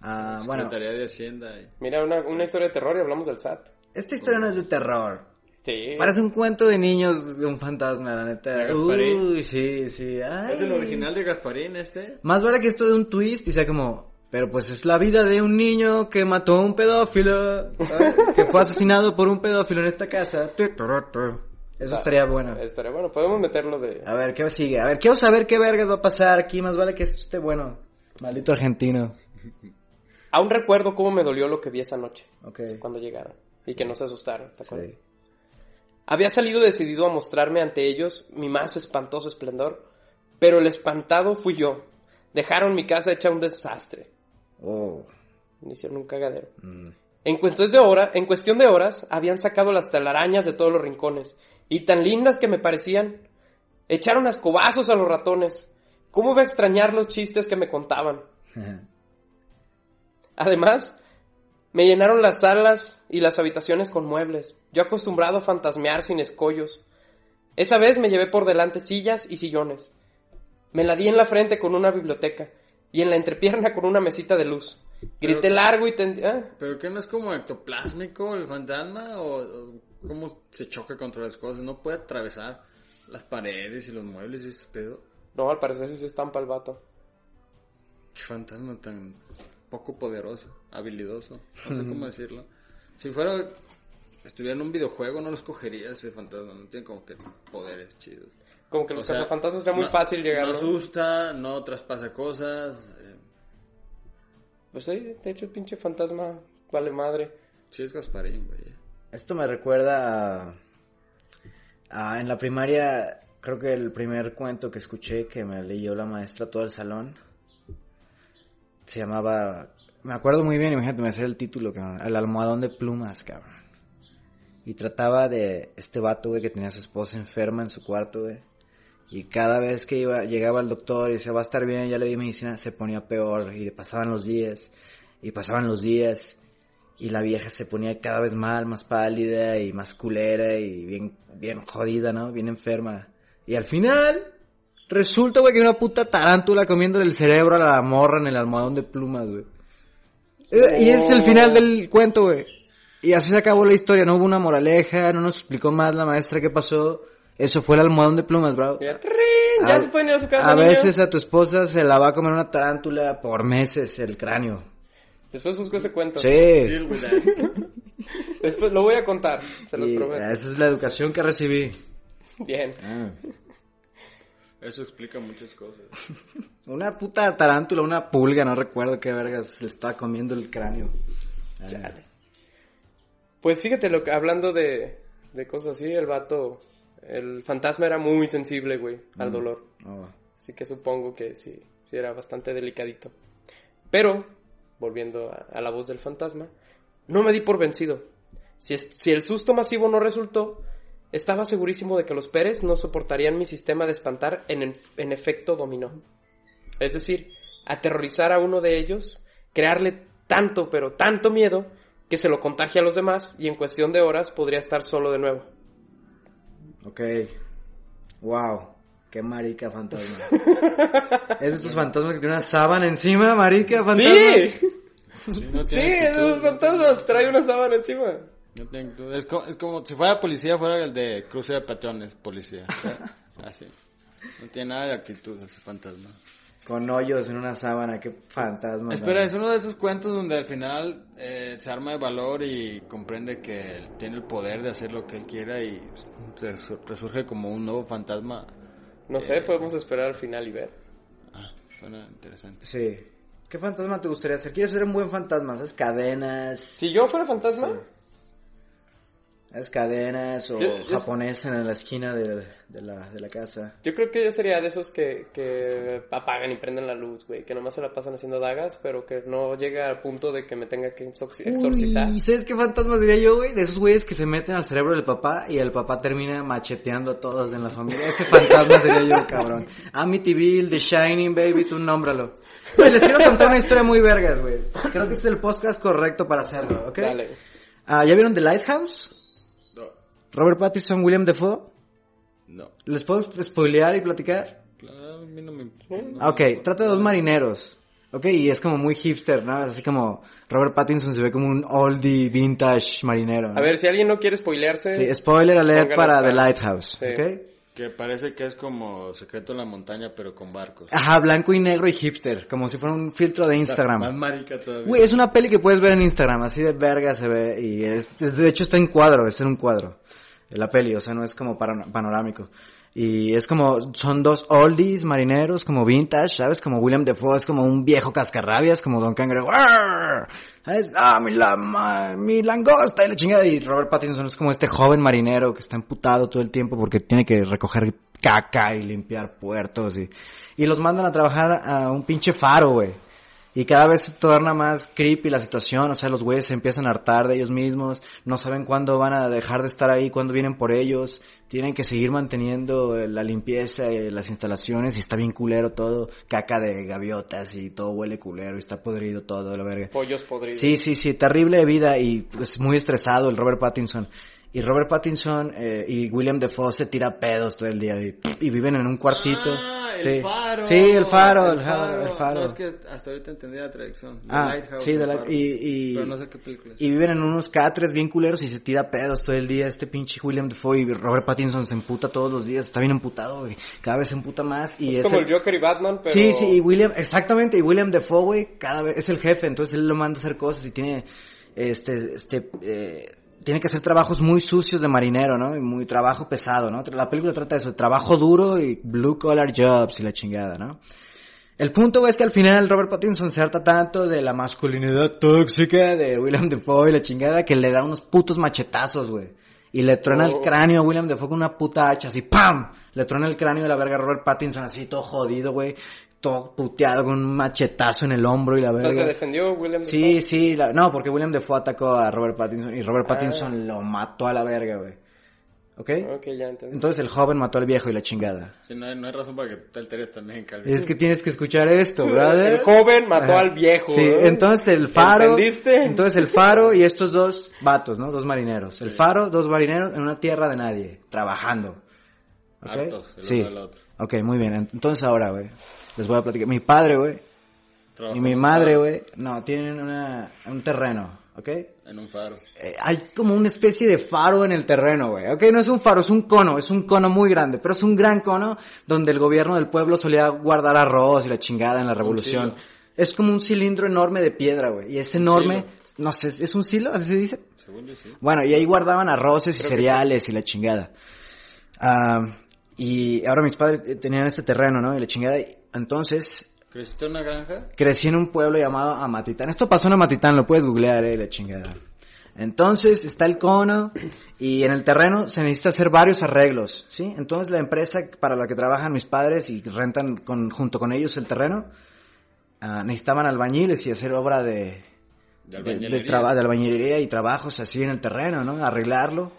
Ah, bueno, Secretaría de Hacienda. Mira, una, una historia de terror y hablamos del SAT. Esta historia no es de terror. Sí. Parece un cuento de niños de un fantasma, la neta. Uy, sí, sí. Ay. ¿Es el original de Gasparín este? Más vale que esto de un twist y sea como, pero pues es la vida de un niño que mató a un pedófilo, ¿sabes? que fue asesinado por un pedófilo en esta casa. Eso Ah, estaría bueno. Estaría bueno. Podemos meterlo de... A ver, ¿qué sigue? A ver, quiero saber qué vergas va a pasar aquí. Más vale que esto esté bueno. Maldito argentino. Aún recuerdo cómo me dolió lo que vi esa noche. Ok. Cuando llegaron. Y que no se asustaron. ¿te acuerdas? Sí. Había salido decidido a mostrarme ante ellos mi más espantoso esplendor, pero el espantado fui yo. Dejaron mi casa hecha un desastre. Oh. Me hicieron un cagadero. mm. En cuestión de hora, en cuestión de horas, habían sacado las telarañas de todos los rincones, y tan lindas que me parecían. Echaron a escobazos a los ratones. ¿Cómo iba a extrañar los chistes que me contaban? Además, me llenaron las salas y las habitaciones con muebles, yo acostumbrado a fantasmear sin escollos. Esa vez me llevé por delante sillas y sillones. Me la di en la frente con una biblioteca y en la entrepierna con una mesita de luz. Grité Pero- largo y tendido. ¿eh? ¿Pero qué no es como ectoplásmico el fantasma? ¿O, o cómo se choca contra las cosas? ¿No puede atravesar las paredes y los muebles y este pedo? No, al parecer sí se estampa el vato. Qué fantasma tan poco poderoso, habilidoso, no sé cómo decirlo. Si fuera, estuviera en un videojuego, no lo escogería ese fantasma, no tiene como que poderes chidos. Como que los cazafantasmas era muy no- fácil llegar. No ¿no? asusta, no traspasa cosas. eh, Pues sí, de hecho el pinche fantasma vale madre. sí es Gasparín, güey. Esto me recuerda a, a- En la primaria, creo que el primer cuento que escuché que me leyó la maestra todo el salón se llamaba. Me acuerdo muy bien, imagínate, me sé el título, cabrón, El almohadón de plumas, cabrón. Y trataba de este vato, güey, que tenía su esposa enferma en su cuarto, güey. Y cada vez que iba, llegaba el doctor y decía, va a estar bien, ya le di medicina, se ponía peor. Y pasaban los días, y pasaban los días. Y la vieja se ponía cada vez mal, más pálida y más culera y bien, bien jodida, ¿no? Bien enferma. Y al final, resulta, güey, que hay una puta tarántula comiéndole el cerebro a la morra en el almohadón de plumas, güey. Eh, Y es el final del cuento, güey. Y así se acabó la historia, no hubo una moraleja, no nos explicó más la maestra qué pasó. Eso fue el almohadón de plumas, bro. Mira, ¡trin! Ya A- se pueden ir a su casa, A niños. veces a tu esposa se la va a comer una tarántula por meses el cráneo. Después busco ese cuento. Sí. Después lo voy a contar, se los Y prometo. esa es la educación que recibí. Bien. Eso explica muchas cosas. Una puta tarántula, una pulga, no recuerdo qué vergas le estaba comiendo el cráneo. Chale. Pues fíjate, lo que, hablando de, de cosas así, el vato, el fantasma era muy sensible, güey, al Mm. dolor. Oh. Así que supongo que sí, sí era bastante delicadito. Pero, volviendo a, a la voz del fantasma, no me di por vencido. Si, es- si el susto masivo no resultó, estaba segurísimo de que los Pérez no soportarían mi sistema de espantar en, en- efecto dominó. Es decir, aterrorizar a uno de ellos, crearle tanto, pero tanto miedo, que se lo contagie a los demás y en cuestión de horas podría estar solo de nuevo. Ok. Wow. Qué marica fantasma. es de esos fantasmas que tienen una sábana encima, marica fantasma. ¡Sí! Sí, no Sí, tiene esos fantasmas trae una sábana encima. No actitud. Es, co- es como si fuera policía, fuera el de cruce de patrones, policía. Así. No tiene nada de actitud ese fantasma. Con hoyos en una sábana, qué fantasma. Espera, ¿no? es uno de esos cuentos donde al final eh, se arma de valor y comprende que él tiene el poder de hacer lo que él quiera y res- resurge como un nuevo fantasma. No sé, podemos esperar al final y ver. Ah, suena interesante. Sí. ¿Qué fantasma te gustaría ser? ¿Quieres ser un buen fantasma? ¿Sabes? Cadenas. Si yo fuera fantasma, ¿Sabes? Cadenas o Yo- yo- japonés en la esquina de, de la, de la casa. yo creo que yo sería de esos que, que apagan y prenden la luz, güey. Que nomás se la pasan haciendo dagas, pero que no llega al punto de que me tenga que exorci- exorcizar. Uy, ¿sabes qué fantasma diría yo, güey? De esos güeyes que se meten al cerebro del papá y el papá termina macheteando a todos en la familia. Ese fantasma sería yo, cabrón. Amityville, The Shining, baby, tú nómbralo. Güey, les quiero contar una historia muy vergas, güey. Creo que este es el podcast correcto para hacerlo, ¿ok? Dale. Ah, ¿Ya vieron The Lighthouse? Robert Pattinson, William Defoe. no. ¿Les puedo spoilear y platicar? Claro, a mí no me... Ah, Ok, trata de dos marineros. Ok, y es como muy hipster, ¿no? Así como Robert Pattinson se ve como un oldie vintage marinero. ¿no? A ver, si alguien no quiere spoilearse, Sí, spoiler alert para. The Lighthouse, Sí. ¿ok? Que parece que es como Secreto en la Montaña, pero con barcos. Ajá, blanco y negro y hipster, como si fuera un filtro de Más Instagram. marica todavía. Güey, es una peli que puedes ver en Instagram, así de verga se ve, y es, es- de hecho está en cuadro, es en un cuadro, la peli, o sea, no es como panorámico. Y es como, son dos oldies marineros, como vintage, ¿sabes? Como William Defoe es como un viejo cascarrabias, como Don Cangrejo. ¿sabes? Ah, mi, la, ma- mi langosta y la chingada. Y Robert Pattinson es como este joven marinero que está emputado todo el tiempo porque tiene que recoger caca y limpiar puertos y, y los mandan a trabajar a un pinche faro, güey. Y cada vez se torna más creepy la situación, o sea, los güeyes se empiezan a hartar de ellos mismos, no saben cuándo van a dejar de estar ahí, cuándo vienen por ellos, tienen que seguir manteniendo la limpieza y las instalaciones y está bien culero todo, caca de gaviotas y todo huele culero y está podrido todo, la verga. pollos podridos. Sí, sí, sí, terrible vida y pues muy estresado el Robert Pattinson. Y Robert Pattinson eh, y William Defoe se tira pedos todo el día y, y viven en un cuartito. Ah, el sí. faro. Sí, el faro, el faro, el faro. No, es que hasta ahorita entendí la traducción. The Ah, Lighthouse, sí, el The Light- faro. y- y- Pero no sé qué película es. Y viven en unos catres bien culeros y se tira pedos todo el día. Este pinche William Defoe y Robert Pattinson se emputa todos los días. Está bien emputado, güey. Cada vez se emputa más y es es como el- el Joker y Batman, pero... Sí, sí, y William, exactamente, y William Defoe, güey, cada vez es el jefe, entonces él lo manda a hacer cosas y tiene, este, este, eh, tiene que hacer trabajos muy sucios de marinero, ¿no? Y muy trabajo pesado, ¿no? La película trata de eso, trabajo duro y blue collar jobs y la chingada, ¿no? El punto es que al final Robert Pattinson se harta tanto de la masculinidad tóxica de William Defoe y la chingada que le da unos putos machetazos, güey. Y le truena el Oh. cráneo a William Defoe con una puta hacha, así ¡pam! Le truena el cráneo de la verga a Robert Pattinson así todo jodido, güey. Todo puteado con un machetazo en el hombro y la O sea, verga. se defendió William Sí, Dafoe. sí, la- no, porque William Defoe atacó a Robert Pattinson y Robert Ah. Pattinson lo mató a la verga, güey. ¿Ok? Ok, ya entendí. Entonces el joven mató al viejo y la chingada. Sí, no, hay, no hay razón para que te alteres también, Calvin. Es que tienes que escuchar esto, brother. El joven mató Ajá. al viejo. Sí, ¿eh? entonces el faro. ¿Entendiste? Entonces el faro y estos dos vatos, ¿no? Dos marineros. El faro, dos marineros en una tierra de nadie, trabajando. ¿Ok? Hartos, el Sí. uno del otro. Ok, muy bien. Entonces ahora, güey, les voy a platicar. Mi padre, güey, y mi madre, güey, no, tienen una, un terreno, ¿ok? En un faro. Eh, hay como una especie de faro en el terreno, güey. Ok, no es un faro, es un cono, es un cono muy grande, pero es un gran cono donde el gobierno del pueblo solía guardar arroz y la chingada en la revolución. Es como un cilindro enorme de piedra, güey. Y es enorme, no sé, ¿es un silo? ¿Así se dice? Según yo sí. Bueno, y ahí guardaban arroces y Creo cereales y la chingada. Ah, y ahora mis padres eh, tenían este terreno, ¿no? Y la chingada. y Entonces, ¿Creciste en una granja? crecí en un pueblo llamado Amatitán. Esto pasó en Amatitán, lo puedes googlear, eh, la chingada. Entonces está el cono y en el terreno se necesita hacer varios arreglos, ¿sí? Entonces la empresa para la que trabajan mis padres y rentan con, junto con ellos el terreno, ah, necesitaban albañiles y hacer obra de, De albañilería. de albañilería y trabajos así en el terreno, ¿no? Arreglarlo,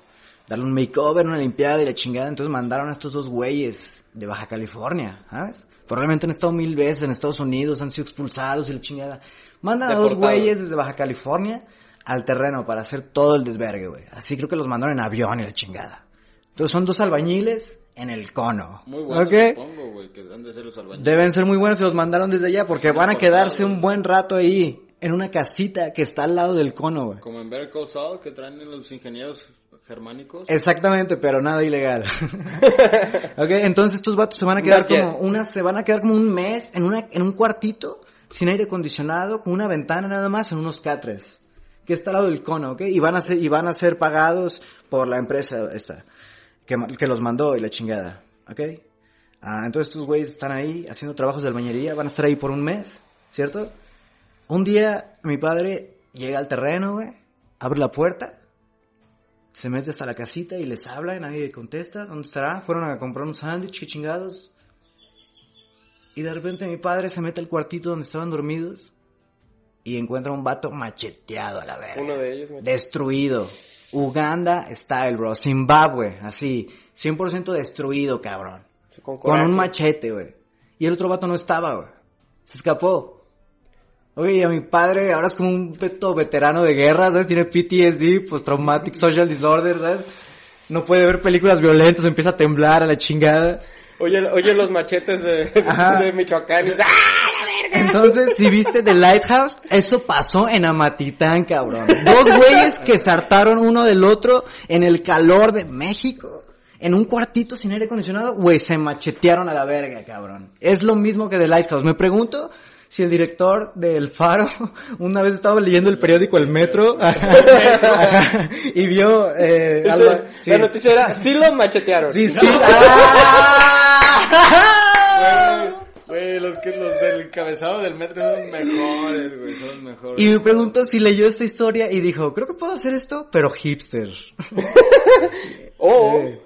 darle un makeover, una limpiada y la chingada. Entonces mandaron a estos dos güeyes de Baja California, ¿sabes? Probablemente han estado mil veces en Estados Unidos, han sido expulsados y la chingada. Mandan a dos güeyes desde Baja California al terreno para hacer todo el desvergue, güey. Así creo que los mandaron en avión y la chingada. Entonces son dos albañiles en el cono. Muy bueno, ¿ok? supongo, güey, que han de ser los albañiles. Deben ser muy buenos y los mandaron desde allá porque van a quedarse un buen rato ahí, en una casita que está al lado del cono, güey. Como en Better Call Saul, que traen los ingenieros germánicos. Exactamente, pero nada ilegal. ok, entonces estos vatos se van a quedar Not yet. como una, se van a quedar como un mes en una, en un cuartito, sin aire acondicionado, con una ventana nada más, en unos catres. Que está al lado del cono, ok, y van a ser, y van a ser pagados por la empresa esta, que, que los mandó y la chingada, ok. Ah, entonces estos güeyes están ahí haciendo trabajos de albañería, van a estar ahí por un mes, ¿cierto? Un día mi padre llega al terreno, güey, abre la puerta, se mete hasta la casita y les habla y nadie contesta. ¿Dónde estará? Fueron a comprar un sándwich, qué chingados. Y de repente mi padre se mete al cuartito donde estaban dormidos y encuentra un vato macheteado a la verga. Uno de ellos. me- Destruido. Uganda style, bro. Zimbabue, así. 100% destruido, cabrón. Con, Con un machete, güey. Y el otro vato no estaba, güey. Se escapó. Oye, y a mi padre ahora es como un peto veterano de guerra, ¿sabes? Tiene PTSD, post-traumatic social disorder, ¿sabes? No puede ver películas violentas, empieza a temblar a la chingada. Oye, oye los machetes de, Michoacán y dice, ¡ah, la verga! Entonces, si viste The Lighthouse, eso pasó en Amatitán, cabrón. Dos güeyes que se hartaron uno del otro en el calor de México. En un cuartito sin aire acondicionado, güey, se machetearon a la verga, cabrón. Es lo mismo que The Lighthouse. Me pregunto si el director del Faro una vez estaba leyendo el periódico El Metro ajá, y vio eh, algo- sí. La noticia era, sí los machetearon. Sí, sí. ¡Ah! Güey, los, que, los del encabezado del metro son mejores, güey, son mejores. Y me pregunto si leyó esta historia y dijo, creo que puedo hacer esto, pero hipster. O Eh.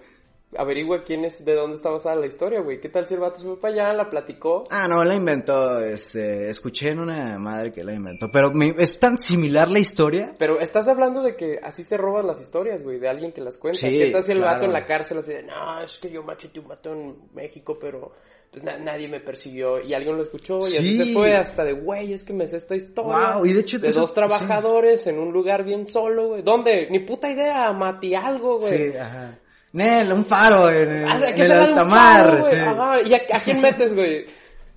Averigua quién es, de dónde está basada la historia, güey. ¿Qué tal si el vato se fue para allá, la platicó? Ah, no, la inventó, este, escuché en una madre que la inventó, pero me- es tan similar la historia. Pero estás hablando de que así se roban las historias, güey, de alguien que las cuenta. Sí, ¿Qué tal si el claro. vato en la cárcel así de, no, es que yo macheteé un vato en México, pero pues na- nadie me persiguió y alguien lo escuchó y así Sí. se fue hasta de, güey, es que me sé esta historia. Wow, y de hecho de eso- dos trabajadores en un lugar bien solo, güey. ¿Dónde? Ni puta idea, Mati algo, güey. Sí, ajá. Nel, un faro en, el- Ah, en ¿qué el tal un alta mar. faro, güey? sí. Ajá, ¿y a, a quién metes, güey?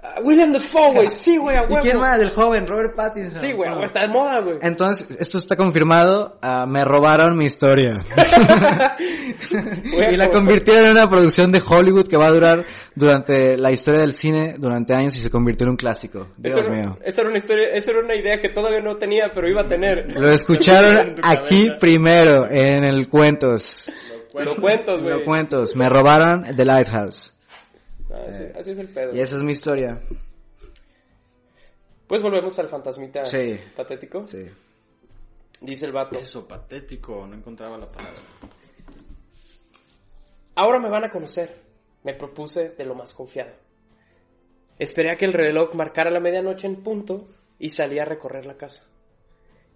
A William Dafoe, güey, sí, güey, a ¿Y huevo. quién más? El joven, Robert Pattinson. Sí, güey, Ah. huevo, está de moda, güey. Entonces, esto está confirmado, ah, me robaron mi historia. y la convirtieron en una producción de Hollywood que va a durar durante la historia del cine durante años y se convirtió en un clásico. Dios era, mío. esa era una historia, esa era una idea que todavía no tenía, pero iba a tener. Lo escucharon aquí primero, en el Cuentos. Lo cuentos, güey. Lo Cuentos. Me robaron The Lighthouse. Ah, así, así es el pedo. Y esa es mi historia. Pues volvemos al fantasmita Sí. patético. Sí. Dice el vato. Eso, patético, no encontraba la palabra. Ahora me van a conocer. Me propuse de lo más confiado. Esperé a que el reloj marcara la medianoche en punto y salí a recorrer la casa.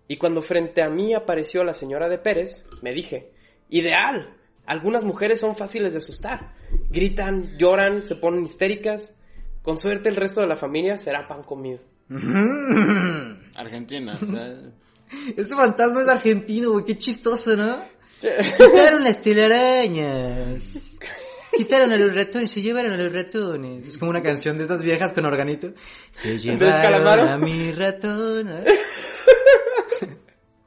Y cuando frente a mí apareció la señora de Pérez, me dije, ideal, algunas mujeres son fáciles de asustar. Gritan, lloran, se ponen histéricas. Con suerte el resto de la familia será pan comido. Argentina, ¿sabes? Este fantasma es argentino, güey. Qué chistoso, ¿no? Quitaron las telarañas. Quitaron a los ratones, se llevaron a los ratones. Es como una canción de estas viejas con organito. Se llevaron a mi ratón.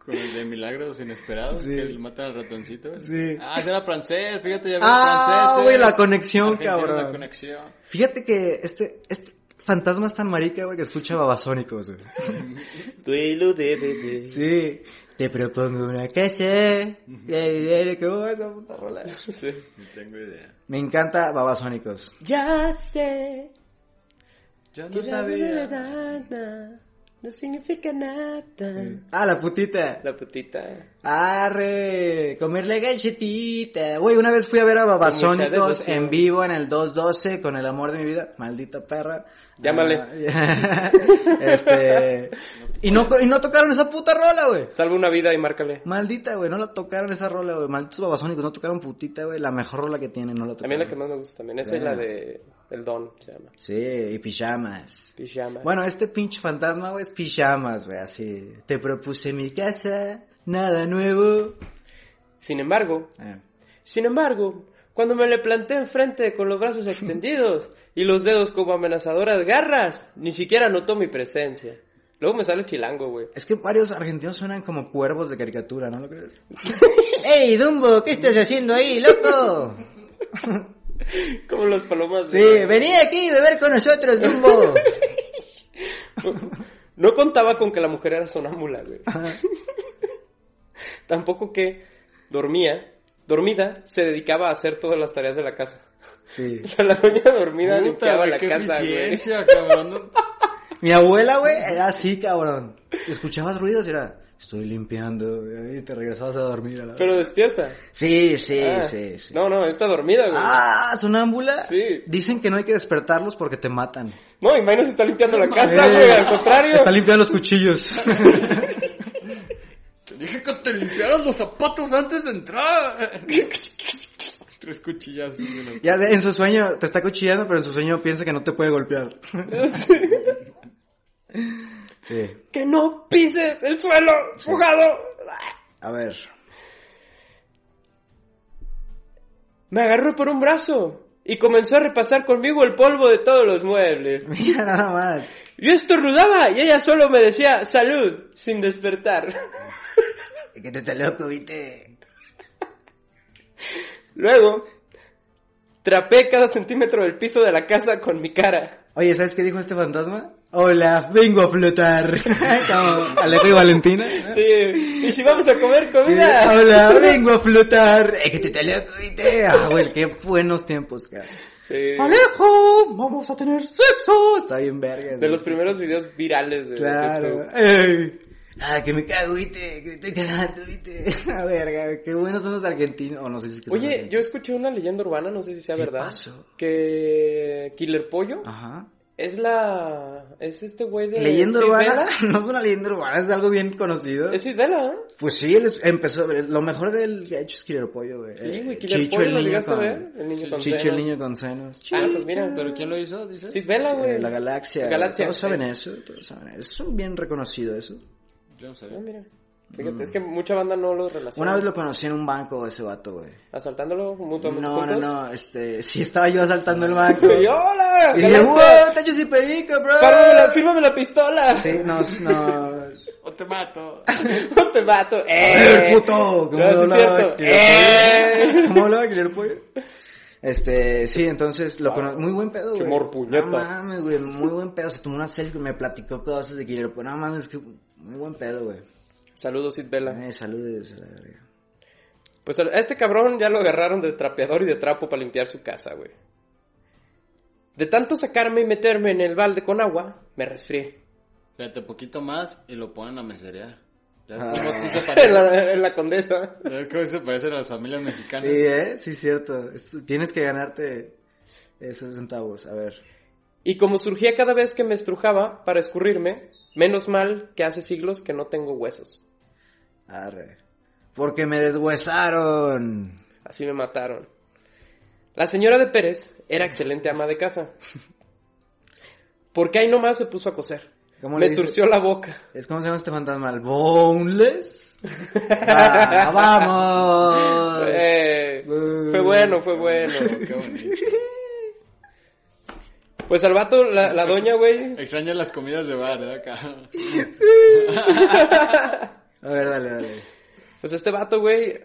Con el de Milagros Inesperados, Sí. que le matan al ratoncito. Sí. Ah, era francés, fíjate, ya Ah, franceses. güey, la conexión, Argentina, cabrón. La conexión. Fíjate que este, este fantasma es tan marica, güey, que escucha babasónicos, güey. Duelo de bebé. Sí. Te propongo una casa. ¿Cómo va esa puta rola? Sí. No tengo idea. Me encanta babasónicos. Ya sé Yo que no sabía. No significa nada. Ah, la putita. La putita. Arre, comerle galletita. Güey, una vez fui a ver a Babasónicos en vivo en el 212 con el amor de mi vida. Maldita perra. Llámale. Ah, este. Y no, y no tocaron esa puta rola, güey. Salva una vida y márcale. Maldita, güey, no la tocaron esa rola, güey. Malditos babasónicos, no tocaron putita, güey. La mejor rola que tienen, no la A tocaron. mí es la que más me gusta también. Esa es la de El Don, se llama. Sí, y pijamas. Pijama. Bueno, este pinche fantasma, güey, es pijamas, güey, así. Te propuse mi casa, nada nuevo. Sin embargo, Eh. sin embargo, cuando me le planté enfrente con los brazos extendidos y los dedos como amenazadoras garras, ni siquiera notó mi presencia. Luego me sale chilango, güey. Es que varios argentinos suenan como cuervos de caricatura, ¿no lo crees? ¡Ey, Dumbo! ¿Qué estás haciendo ahí, loco? Como las palomas Sí, de... vení aquí a beber con nosotros, Dumbo. No contaba con que la mujer era sonámbula, güey. Tampoco que dormía, dormida, se dedicaba a hacer todas las tareas de la casa. Sí. O sea, la doña dormida Puta, limpiaba güey, la qué casa, güey. eficiencia, cabrón. Mi abuela, güey, era así, cabrón. Escuchabas ruidos y era, estoy limpiando, y te regresabas a dormir a la Pero despierta. Sí, sí, Ah, sí, sí. No, no, está dormida, güey. Ah, sonámbula. Sí. Dicen que no hay que despertarlos porque te matan. No, y Mayna se está limpiando la casa, Eh, güey, al contrario. Está limpiando los cuchillos. Dije que te limpiaras los zapatos antes de entrar. Tres cuchillas. ya en su sueño te está cuchillando, pero en su sueño piensa que no te puede golpear. sí. Que no pises el suelo, jugado. A ver. Me agarró por un brazo y comenzó a repasar conmigo el polvo de todos los muebles. Mira nada más. Yo estornudaba y ella solo me decía salud sin despertar. Que te está loco, viste. Luego, trapé cada centímetro del piso de la casa con mi cara. Oye, ¿sabes qué dijo este fantasma? Hola, vengo a flotar. Como Alejo y Valentina. ¿no? Sí, y si vamos a comer Sí, comida. hola, vengo a flotar. Eh, que te loco, viste. Ah, güey, qué buenos tiempos, cara. Sí. Alejo, vamos a tener sexo. Está bien verga. De los primeros videos virales de Claro. YouTube. Ey. Ah, que me cago, viste, que me estoy cagando, viste. A verga, qué buenos son los argentinos. O no sé si es que Oye, yo escuché una leyenda urbana, no sé si sea ¿Qué verdad. pasó? Que Killer Pollo Ajá. Es la. Es este güey de. ¿Leyenda urbana? No es una leyenda urbana, es algo bien conocido. Es Sid Vela, ¿eh? Pues sí, él es- empezó, lo mejor del que ha hecho es Killer Pollo, güey. Sí, Eh, güey, Killer Chicho, Pollo, el ¿lo niño a con... ver? El niño con Chicho, el niño con senos. Ah, pues mira. ¿Pero quién lo hizo? Dice. Sid Vela, güey. Eh, la galaxia. Galaxia, Todos sí. saben eso, todos saben eso. Es un bien reconocido eso. Yo no Ah, sabía. mira. Fíjate, es que mucha banda no lo relaciona. Una vez lo conocí en un banco ese vato, güey. Asaltándolo mutuamente. No, no, juntos. no, este, sí estaba yo asaltando el banco. Y hola, Y dije, wow, tachos y perico, bro. fírmame la, fírmame la pistola. Sí, nos, nos... O te mato. No te mato. A ver, ¡Eh! puto. ¿Cómo No, es hablaba ¡Eh! ¿Cómo hablaba Pollo? Este, sí, entonces lo Wow. conocí. Muy buen pedo, güey. Qué morpuñetas. No mames, güey. Muy buen pedo. Se tomó una selfie y me platicó cosas de Pollo. No mames, que muy buen pedo, güey. Saludos, Sid Vela. Eh, saludos. a la verga. Pues a este cabrón ya lo agarraron de trapeador y de trapo para limpiar su casa, güey. De tanto sacarme y meterme en el balde con agua, me resfrié. Fíjate, poquito más y lo ponen a meserear. Ah. en, la, en la condesa. Ves cómo se parecen a las familias mexicanas. Sí, eh, sí, cierto. Es- Tienes que ganarte esos centavos. A ver. Y como surgía cada vez que me estrujaba para escurrirme, menos mal que hace siglos que no tengo huesos. Arre. Porque me deshuesaron. Así me mataron. La señora de Pérez era excelente ama de casa. Porque ahí nomás se puso a coser. ¿Cómo Me surció la boca. ¿Es cómo se llama este fantasma? ¿El boneless? Va, ¡Vamos! Eh, fue bueno, fue bueno. Qué bonito. Pues al vato, la, la doña, güey. Extraña las comidas de bar, ¿eh? Acá. A ver, dale, dale. Pues este vato, güey.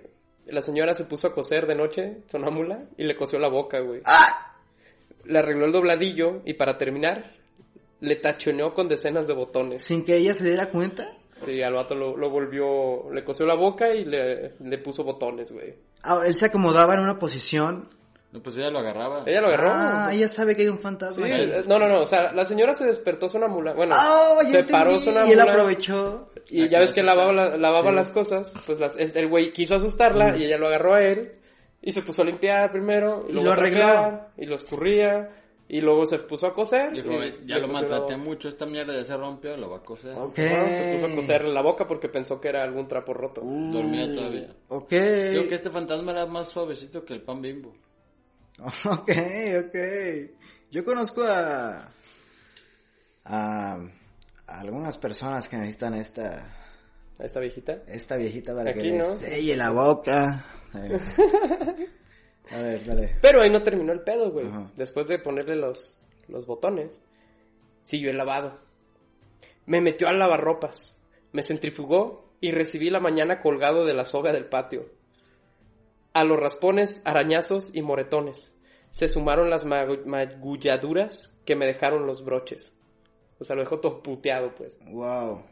La señora se puso a coser de noche, sonámbula, y le cosió la boca, güey. ¡Ah! Le arregló el dobladillo y para terminar, le tachoneó con decenas de botones. Sin que ella se diera cuenta. Sí, al vato lo, lo volvió, le cosió la boca y le, le puso botones, güey. Ah, él se acomodaba en una posición No, pues ella lo agarraba. Ella lo agarró. Ah, ella sabe que hay un Sí, fantasma. no, no, no, o sea, la señora se despertó sonámbula. Bueno, Ah, ya se paró entendí, sonámbula. Y él aprovechó. Y ya ves que lavaba, la- lavaba Sí. las cosas, pues las- el el güey quiso asustarla y ella lo agarró a él y se puso a limpiar primero y, Y luego lo a arregló. trapear, y lo escurría y luego se puso a coser. Dijo, y ya lo maltraté mucho, esta mierda ya se rompió, lo va a coser. Ok. Ajá, se puso a coserle la boca porque pensó que era algún trapo roto. Dormía todavía. Ok. Creo que este fantasma era más suavecito que el pan bimbo. Ok, ok. Yo conozco a, a, a algunas personas que necesitan esta, A esta viejita. esta viejita para Aquí, que ¿no? les selle la boca. Eh. A ver, dale. Pero ahí no terminó el pedo, güey. Ajá. Después de ponerle los, los botones, siguió el lavado. Me metió al lavarropas, me centrifugó y recibí la mañana colgado de la soga del patio. A los raspones, arañazos y moretones se sumaron las magu- magulladuras que me dejaron los broches. O sea, lo dejó todo puteado, pues. Wow.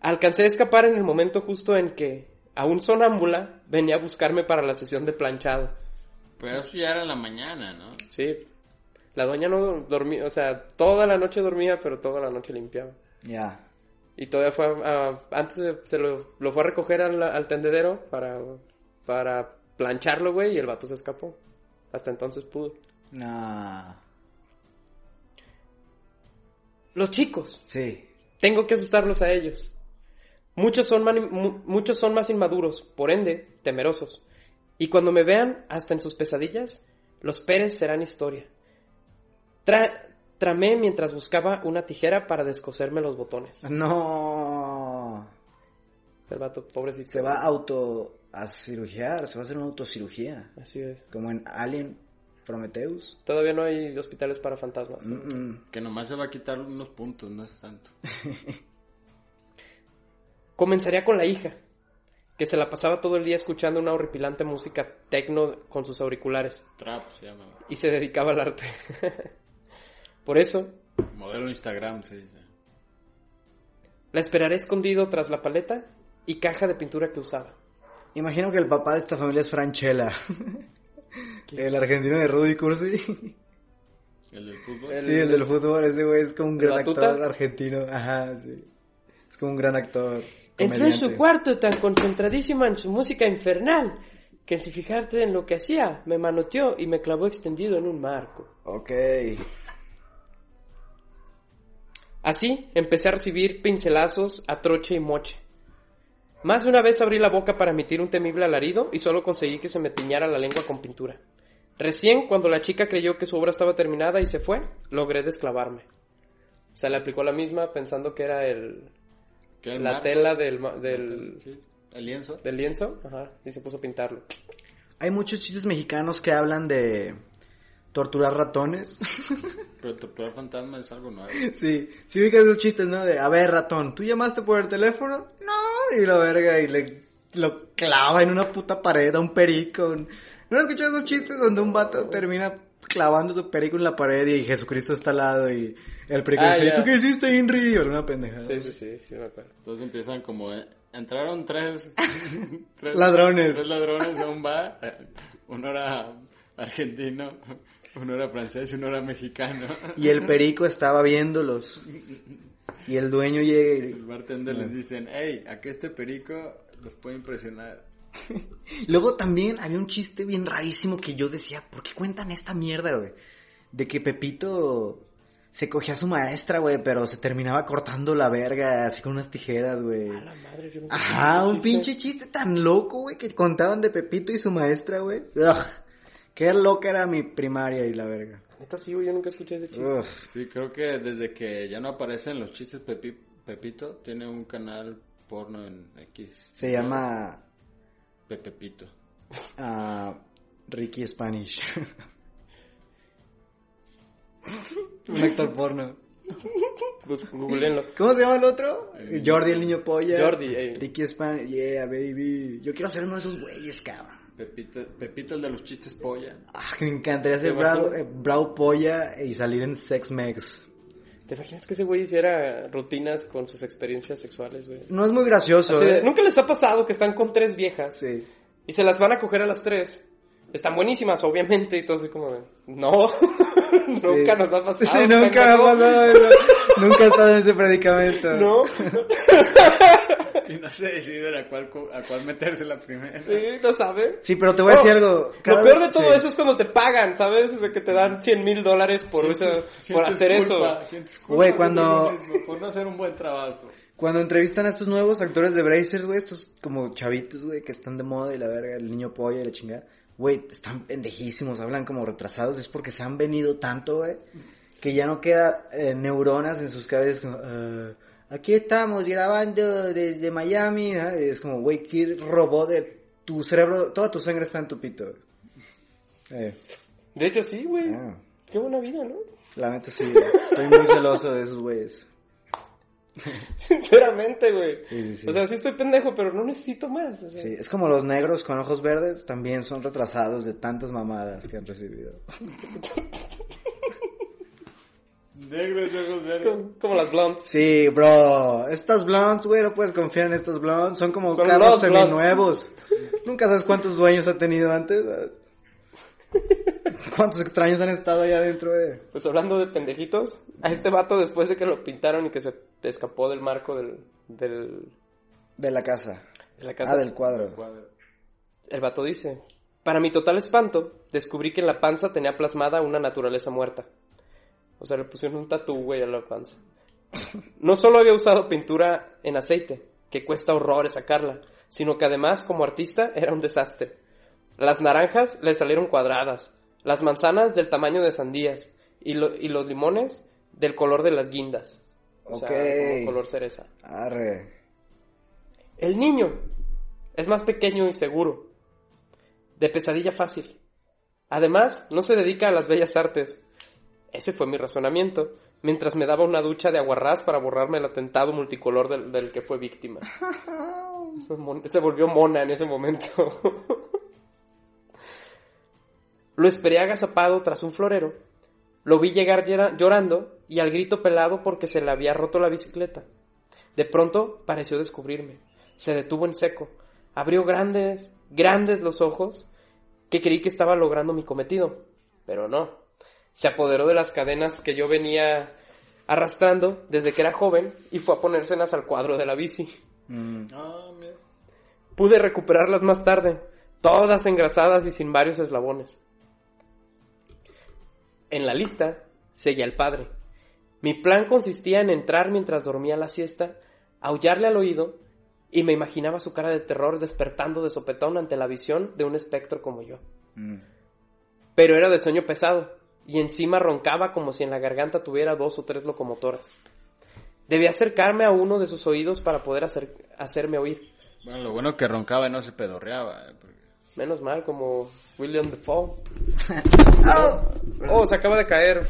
Alcancé a escapar en el momento justo en que, aún sonámbula, venía a buscarme para la sesión de planchado. Pero eso ya era la mañana, ¿no? Sí. La doña no dormía, o sea, toda la noche dormía, pero toda la noche limpiaba. Ya. Y todavía fue, a- a- antes se lo, lo fue a recoger al, al tendedero para, para plancharlo, güey, y el vato se escapó. Hasta entonces pudo. Nah. Los chicos, Sí. tengo que asustarlos a ellos. Muchos son, mu- muchos son más inmaduros, por ende, temerosos. Y cuando me vean, hasta en sus pesadillas, los Pérez serán historia. Tra- tramé mientras buscaba una tijera para descoserme los botones. No. El vato, pobrecito. Se va auto a cirugiar, se va a hacer una autocirugía. Así es. Como en Alien Prometheus. Todavía no hay hospitales para fantasmas. Mm, mm. Que nomás se va a quitar unos puntos, no es tanto. Comenzaría con la hija, que se la pasaba todo el día escuchando una horripilante música tecno con sus auriculares Trap se llama. y se dedicaba al arte. Por eso, Modelo Instagram se dice. la esperaré escondido tras la paleta y caja de pintura que usaba. Imagino que el papá de esta familia es Franchella. el argentino de Rudy Cursi. El del fútbol. El- Sí, el del fútbol, ese güey es como un ¿El gran Batuta? actor argentino. Ajá, sí. Es como un gran actor. Entró en su cuarto tan concentradísima en su música infernal que sin fijarte en lo que hacía, me manoteó y me clavó extendido en un marco. Ok. Así empecé a recibir pincelazos a troche y moche. Más de una vez abrí la boca para emitir un temible alarido y solo conseguí que se me tiñara la lengua con pintura. Recién, cuando la chica creyó que su obra estaba terminada y se fue, logré desclavarme. Se le aplicó la misma pensando que era el, ¿Qué, el la marco? tela del, ma- del, Sí, El lienzo. del lienzo ajá, y se puso a pintarlo. Hay muchos chistes mexicanos que hablan de torturar ratones. Pero torturar fantasma es algo nuevo. sí, sí ubicas esos chistes, ¿no? De, a ver, ratón, ¿tú llamaste por el teléfono? No, y la verga, y le lo clava en una puta pared a un perico. ¿No has escuchado esos chistes donde un vato termina clavando su perico en la pared y Jesucristo está al lado y el perico Ah, dice, ya. ¿tú qué hiciste, Inri? O una pendejada. Sí, sí, sí, sí me acuerdo. Entonces empiezan como... eh, entraron tres, tres... Ladrones. Tres ladrones a un bar. eh, Uno era argentino, uno era francés y uno era mexicano. Y el perico estaba viéndolos. Y el dueño llega El y... bartender les dicen, hey, aquí este perico los puede impresionar. Luego también había un chiste bien rarísimo que yo decía, ¿por qué cuentan esta mierda, güey? De que Pepito se cogía a su maestra, güey, pero se terminaba cortando la verga así con unas tijeras, güey. A la madre, yo no sé Ajá, un chiste. pinche chiste tan loco, güey, que contaban de Pepito y su maestra, güey. Ugh, Qué loca era mi primaria y la verga. Neta sí, güey, yo nunca escuché ese chiste. Ugh. Sí, creo que desde que ya no aparecen los chistes Pepi- Pepito, tiene un canal porno en X. Se llama Pepepito. ah, Ricky Spanish. un actor porno. Pues googleenlo. ¿Cómo se llama el otro? Jordi el niño polla. Jordi, eh. Ricky Spanish. Yeah, baby. Yo quiero ser uno de esos güeyes, cabrón. Pepito, Pepito el de los chistes polla. Ah, me encantaría ser ¿Te bravo, imaginas? eh, bravo polla y salir en Sex Mex. ¿Te imaginas que ese güey hiciera rutinas con sus experiencias sexuales, güey? No es muy gracioso, Así ¿eh? ¿Nunca les ha pasado que están con tres viejas Sí. y se las van a coger a las tres? Están buenísimas, obviamente, y todo así como de, no, nunca nos ha pasado. Sí, nunca me ha pasado eso. nunca he estado en ese predicamento. No, Y no se deciden a cuál, co- a cuál meterse la primera. sí, no sabe. Sí, pero te voy a decir No, algo. Cada Lo peor de todo sí. eso es cuando te pagan, ¿sabes? O sea, que te dan 100 mil dólares por, eso- por hacer culpa, eso. Güey, cuando- Por no hacer un buen trabajo. Cuando entrevistan a estos nuevos actores de Brazers, güey, estos como chavitos, güey, que están de moda y la verga, el niño polla y la chingada, güey, están pendejísimos, hablan como retrasados, es porque se han venido tanto, güey, que ya no queda eh, neuronas en sus cabezas como, "Ah, aquí estamos grabando desde Miami, es como, güey, qué robot de tu cerebro, toda tu sangre está en tu pito. Eh, De hecho, sí, güey. ah, Qué buena vida, ¿no? la neta sí, güey, estoy muy celoso de esos güeyes. Sinceramente, güey. Sí, sí, sí. O sea, sí estoy pendejo, pero no necesito más. o sea. Sí, es como los negros con ojos verdes, también son retrasados de tantas mamadas que han recibido. Negros de ojos Es verdes. como, como las blondes. Sí, bro, estas blondes, güey, no puedes confiar en estas blondes, son como Son carros seminuevos. Nunca sabes cuántos dueños ha tenido antes. ¿Cuántos extraños han estado allá adentro de...? Pues hablando de pendejitos, a este vato después de que lo pintaron y que se escapó del marco del, del, De la casa. de la casa, Ah, del cuadro. Cuadro. el vato dice, para mi total espanto, descubrí que en la panza tenía plasmada una naturaleza muerta. O sea, le pusieron un tatú, güey, a la panza. No solo había usado pintura en aceite, que cuesta horrores sacarla, sino que además, como artista, era un desastre. Las naranjas le salieron cuadradas, las manzanas del tamaño de sandías, y, lo- y los limones del color de las guindas. O sea, como color cereza. Arre. El niño es más pequeño y seguro. De pesadilla fácil. Además, no se dedica a las bellas artes. Ese fue mi razonamiento, mientras me daba una ducha de aguarrás para borrarme el atentado multicolor del, del que fue víctima. Se volvió mona en ese momento. Lo esperé agazapado tras un florero. Lo vi llegar llora- llorando y al grito pelado porque se le había roto la bicicleta. De pronto pareció descubrirme. Se detuvo en seco. Abrió grandes, grandes los ojos que creí que estaba logrando mi cometido. Pero no. Se apoderó de las cadenas que yo venía arrastrando desde que era joven y fue a ponérselas al cuadro de la bici. Mm. Ah, mira. Pude recuperarlas más tarde, todas engrasadas y sin varios eslabones. En la lista seguía el padre. Mi plan consistía en entrar mientras dormía la siesta, aullarle al oído y me imaginaba su cara de terror despertando de sopetón ante la visión de un espectro como yo. Mm. Pero era de sueño pesado y encima roncaba como si en la garganta tuviera dos o tres locomotoras. Debía acercarme a uno de sus oídos para poder hacer- hacerme oír. Bueno, lo bueno que roncaba y no se pedorreaba. eh, porque- Menos mal, como William Defoe. oh, se acaba de caer.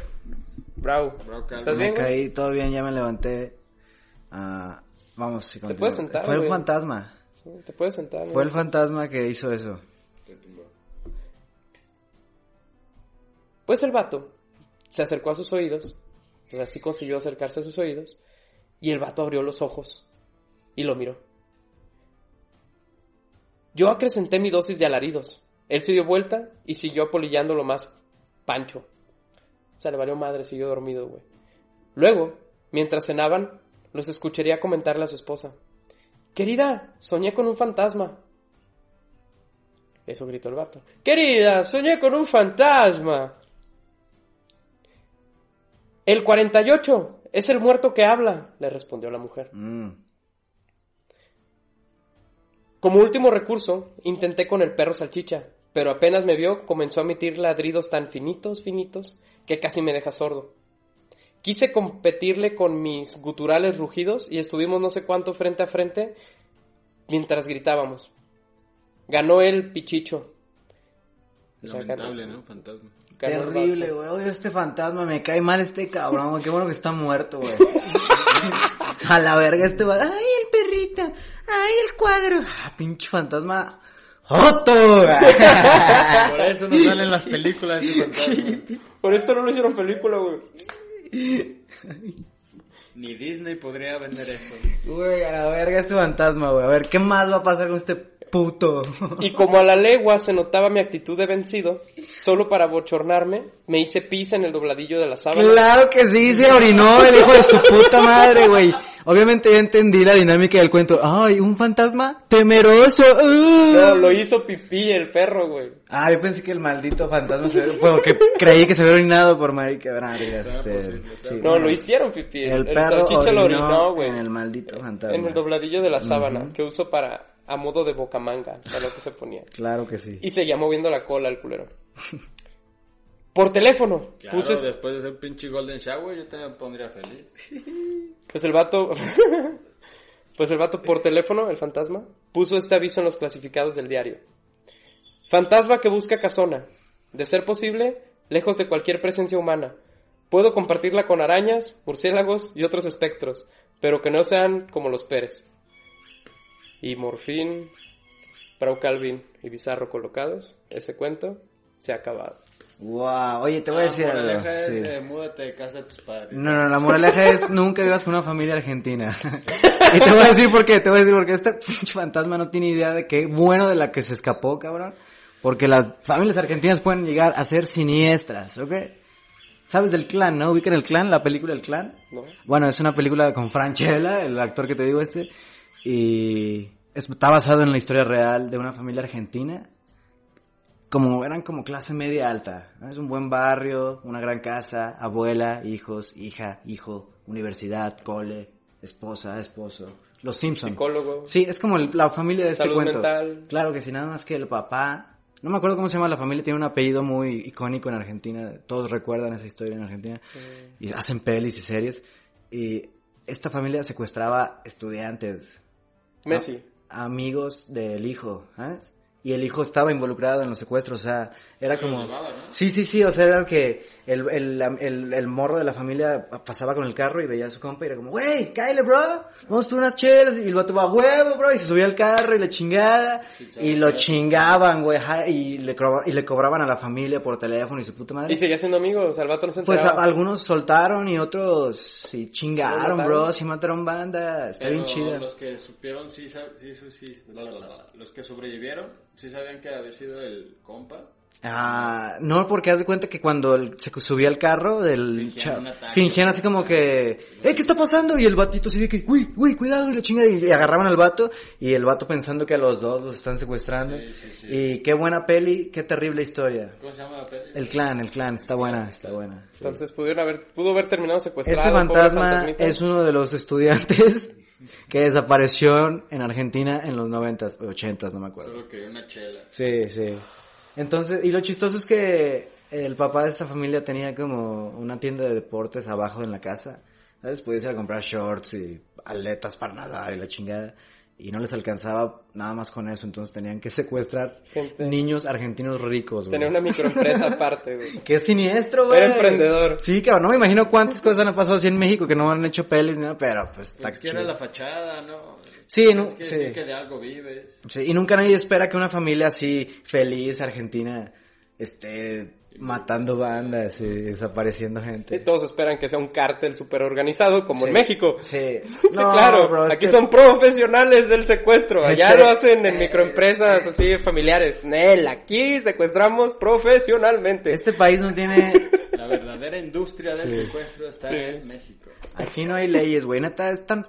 Bravo. Bravo. ¿Estás Me bien? caí, todo bien, ya me levanté. Ah, vamos, sí, continúa. puedes sentar, Fue el güey. fantasma. Sí, Te puedes sentar. Fue el fantasma que hizo eso. Pues el vato se acercó a sus oídos. O sea, sí consiguió acercarse a sus oídos. Y el vato abrió los ojos y lo miró. Yo acrecenté mi dosis de alaridos. Él se dio vuelta y siguió apolillando lo más pancho. O sea, le valió madre, siguió dormido, güey. Luego, mientras cenaban, los escucharía comentarle a su esposa. Querida, soñé con un fantasma. Eso gritó el vato. Querida, soñé con un fantasma. El 48 es el muerto que habla, le respondió la mujer. Mm. Como último recurso, intenté con el perro salchicha, pero apenas me vio comenzó a emitir ladridos tan finitos, finitos, que casi me deja sordo. Quise competirle con mis guturales rugidos y estuvimos no sé cuánto frente a frente mientras gritábamos. Ganó el pichicho. O sea, Lamentable, ganó- ¿no? Fantasma. El Terrible, güey. Odio este fantasma. Me cae mal este cabrón. güey. Qué bueno que está muerto, güey. A la verga este va. Ay, el perrito. Ay, el cuadro. Ah, pinche fantasma. ¡Joto! Por eso no salen las películas de fantasma. Por esto no lo hicieron película, güey. Ni Disney podría vender eso. Güey, a la verga este fantasma, güey. A ver, ¿qué más va a pasar con este puto. Y como a la legua se notaba mi actitud de vencido, solo para bochornarme, me hice pis en el dobladillo de la sábana. Claro que sí, se orinó el hijo de su puta madre, güey. Obviamente ya entendí la dinámica del cuento. Ay, un fantasma temeroso. ¡uh! No, lo hizo pipí el perro, güey. Ah, yo pensé que el maldito fantasma se fue porque creí que se había orinado por marica. Este, sí, No, lo hicieron pipí. El perro salchicha lo orinó orinó, güey. en el maldito fantasma. En el dobladillo de la sábana, que uso para, a modo de bocamanga, para lo que se ponía. Claro que sí. Y seguía moviendo la cola el culero. Por teléfono. Claro, Puse, después de ese pinche Golden Shower yo también me pondría feliz. pues el vato, pues el vato por teléfono, el fantasma, puso este aviso en los clasificados del diario. Fantasma que busca casona. De ser posible, lejos de cualquier presencia humana. Puedo compartirla con arañas, murciélagos y otros espectros, pero que no sean como los Pérez. Y Morfín, Brau Calvin y Bizarro colocados, ese cuento se ha acabado. Wow, oye, te voy a decir la algo. moraleja es, sí. eh, múdate de casa de tus padres. No, no, la moraleja es nunca vivas con una familia argentina. y te voy a decir por qué, te voy a decir porque este pinche fantasma no tiene idea de qué bueno de la que se escapó, cabrón. Porque las familias argentinas pueden llegar a ser siniestras, ¿ok? ¿Sabes del clan, no? ¿Ubican el clan, la película El clan? ¿no? Bueno, es una película con Franchella, el actor que te digo este, y está basado en la historia real de una familia argentina. Como eran como clase media alta, ¿no? es un buen barrio, una gran casa, abuela, hijos, hija, hijo, universidad, cole, esposa, esposo, los Simpsons. Psicólogo. Sí, es como el- la familia de este Salud cuento. mental. Claro que sí, nada más que el papá, no me acuerdo cómo se llama la familia, tiene un apellido muy icónico en Argentina, todos recuerdan esa historia en Argentina y hacen pelis y series. Y esta familia secuestraba estudiantes, Messi. amigos del hijo, ¿sabes? Y el hijo estaba involucrado en los secuestros, o sea, era como... ¿no? Sí, sí, sí, o sea, era que el, el, el, el morro de la familia pasaba con el carro y veía a su compa y era como, wey, cállate, bro, vamos por unas chelas. Y el vato va, huevo, bro, y se subía al carro y la chingada. Y lo chingaban, güey, y le, y le cobraban a la familia por teléfono y su puta madre. Y seguía siendo amigos, o sea, el vato no se Pues a- algunos soltaron y otros sí ¿Sí chingaron, bro, sí mataron banda, está bien Pero chida. Los que supieron, sí, sí, sí, sí, los que sobrevivieron, sí sabían que había sido el compa. Ah, no, porque haz de cuenta que cuando el- se subía al carro del Fingían cha- un ataque. fingían así como que, eh, ¿qué está pasando? Y el batito así de que, uy, uy, cuidado, y la chingada, y agarraban al vato, y el vato pensando que a los dos los están secuestrando. Sí, sí, sí. Y qué buena peli, qué terrible historia. ¿Cómo se llama la peli? El clan, el clan, está buena, está buena. sí. Entonces pudieron haber, pudo haber terminado secuestrado. Ese fantasma es uno de los estudiantes que desapareció en Argentina en los noventas, ochentas, no me acuerdo. Solo que una chela. Sí, sí. Entonces, y lo chistoso es que el papá de esta familia tenía como una tienda de deportes abajo en la casa. ¿Sabes? Podías ir a comprar shorts y aletas para nadar y la chingada. Y no les alcanzaba nada más con eso, entonces tenían que secuestrar Gente. niños argentinos ricos, güey. Tenía una microempresa aparte, güey. Qué siniestro, güey. Era emprendedor. Sí, cabrón, no me imagino cuántas cosas han pasado así en México que no han hecho pelis, ni nada, pero pues está Pues que era chido. la fachada, ¿no? Sí, no, que sí. decir que de algo vives. Sí, y nunca nadie espera que una familia así feliz argentina esté matando bandas y desapareciendo gente. Y todos esperan que sea un cártel súper organizado, como en Sí, México. Sí, Sí, No, claro. bro, Aquí que- son profesionales del secuestro. Allá Este- lo hacen en microempresas así familiares. Nel, aquí secuestramos profesionalmente. Este país no tiene... La verdadera industria del secuestro está Sí. en México. Aquí no hay leyes, güey. Neta, es tan...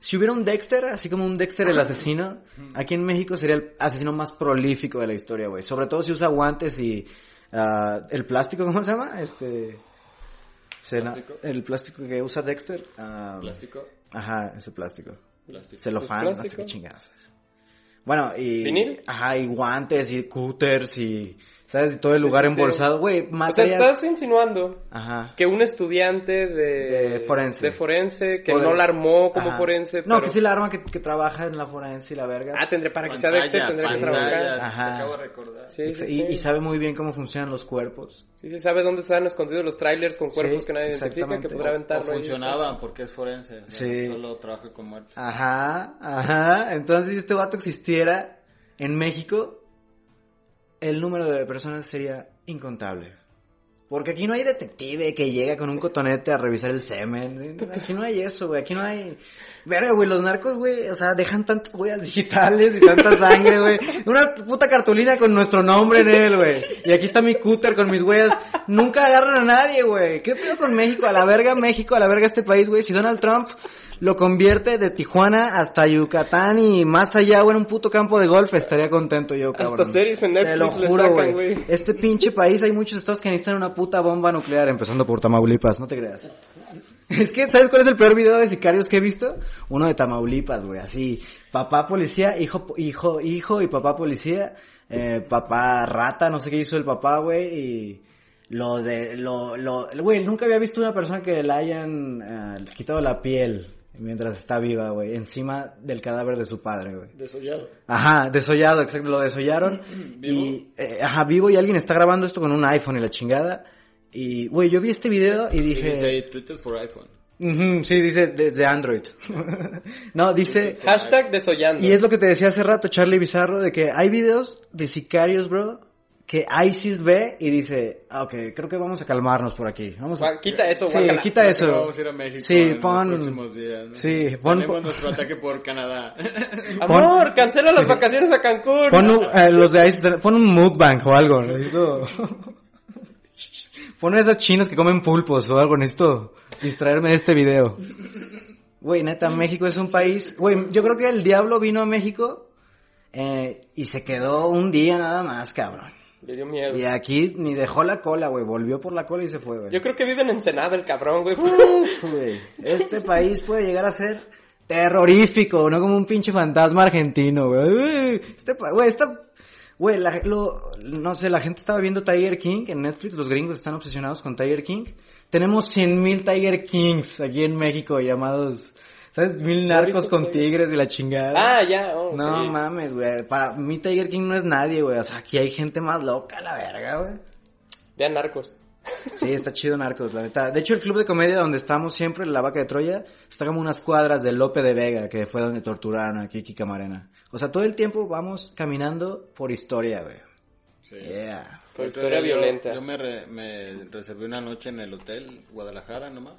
Si hubiera un Dexter, así como un Dexter el asesino, aquí en México sería el asesino más prolífico de la historia, güey. Sobre todo si usa guantes y... ah, el plástico, ¿cómo se llama? Este... ¿Plástico? el plástico que usa Dexter. ah, Plástico. Ajá, ese plástico. Plástico. celofán, no sé qué chingadas. Bueno, y... ¿Vinil? Ajá, y guantes, y cúters, y... ¿Sabes? Todo el lugar sí, sí. embolsado, güey. O sea, estás insinuando Ajá. que un estudiante de, De forense. de forense, que O de- no la armó como Ajá. forense. No, pero- que sí la arma que, que trabaja en la forense y la verga. Ah, tendré, para que sea Dexter tendré que trabajar. te Ajá. acabo de recordar. Sí, y, sí, y- sí. y sabe muy bien cómo funcionan los cuerpos. Sí, sí, sabe dónde están escondidos los trailers con cuerpos Sí, que nadie identifica, que podrá ahí. funcionaban porque es forense. o sea, Sí. Solo trabaja con muertos. Ajá, ajá. Entonces, si este vato existiera en México, el número de personas sería incontable. Porque aquí no hay detective que llega con un cotonete a revisar el semen. Aquí no hay eso, güey. Aquí no hay... Verga, güey, los narcos, güey, o sea, dejan tantas huellas digitales y tanta sangre, güey. Una puta cartulina con nuestro nombre en él, güey. Y aquí está mi cúter con mis huellas. Nunca agarran a nadie, güey. ¿Qué pedo con México? A la verga México, a la verga este país, güey. Si Donald Trump lo convierte de Tijuana hasta Yucatán y más allá, güey, en un puto campo de golf, estaría contento yo, cabrón. Hasta series en Netflix Te lo juro, güey. Este pinche país hay muchos estados que necesitan una puta bomba nuclear, empezando por Tamaulipas, no te creas. Es que, ¿sabes cuál es el peor video de sicarios que he visto? Uno de Tamaulipas, güey, así. Papá policía, hijo, hijo, hijo y papá policía. Eh, papá rata, no sé qué hizo el papá, güey, y lo de, lo, lo, güey, nunca había visto una persona que le hayan eh, quitado la piel mientras está viva, güey, encima del cadáver de su padre, güey. Desollado. Ajá, desollado, exacto, lo desollaron. ¿Vivo? Y, eh, ajá, vivo y alguien está grabando esto con un iPhone y la chingada. Y, güey, yo vi este video y dije... dice Twitter for iPhone. Ujú, sí, dice desde Android. no, dice... Hashtag desollando. Y es lo que te decía hace rato, Charlie Bizarro, de que hay videos de sicarios, bro, que ISIS ve y dice, ah, ok, creo que vamos a calmarnos por aquí. Vamos a... Quita eso, Sí, quita Creo eso. Vamos a ir a México Sí, en pon- los próximos días. ¿no? Sí, pon- Tenemos nuestro ataque por Canadá. Amor, cancela las vacaciones a Cancún. Pon un- eh, los de ISIS, pon un mukbang o algo, necesito... Pon esas chinas que comen pulpos o algo, necesito distraerme de este video. Güey, neta, México es un país... Güey, yo creo que el diablo vino a México eh, y se quedó un día nada más, cabrón. Le dio miedo. Y aquí ni dejó la cola, güey, volvió por la cola y se fue, güey. Yo creo que vive en Ensenada el cabrón, güey. Este país puede llegar a ser terrorífico, no como un pinche fantasma argentino, güey. Este, pa- güey, esta, güey, la, lo, no sé, la gente estaba viendo Tiger King en Netflix, los gringos están obsesionados con Tiger King. Tenemos 100 mil Tiger Kings aquí en México llamados, ¿sabes? Mil narcos con tigres de la chingada. Ah, ya, oh, no sí. mames, güey. Para mí Tiger King no es nadie, güey. O sea, aquí hay gente más loca, la verga, güey. Vean narcos. Sí, está chido Narcos, la neta. De hecho, el club de comedia donde estamos siempre, la vaca de Troya, está como unas cuadras de Lope de Vega, que fue donde torturaron a Kiki Camarena. O sea, todo el tiempo vamos caminando por historia, güey. Sí. Yeah. Por historia yo- violenta. Yo me, re- me reservé una noche en el hotel Guadalajara nomás.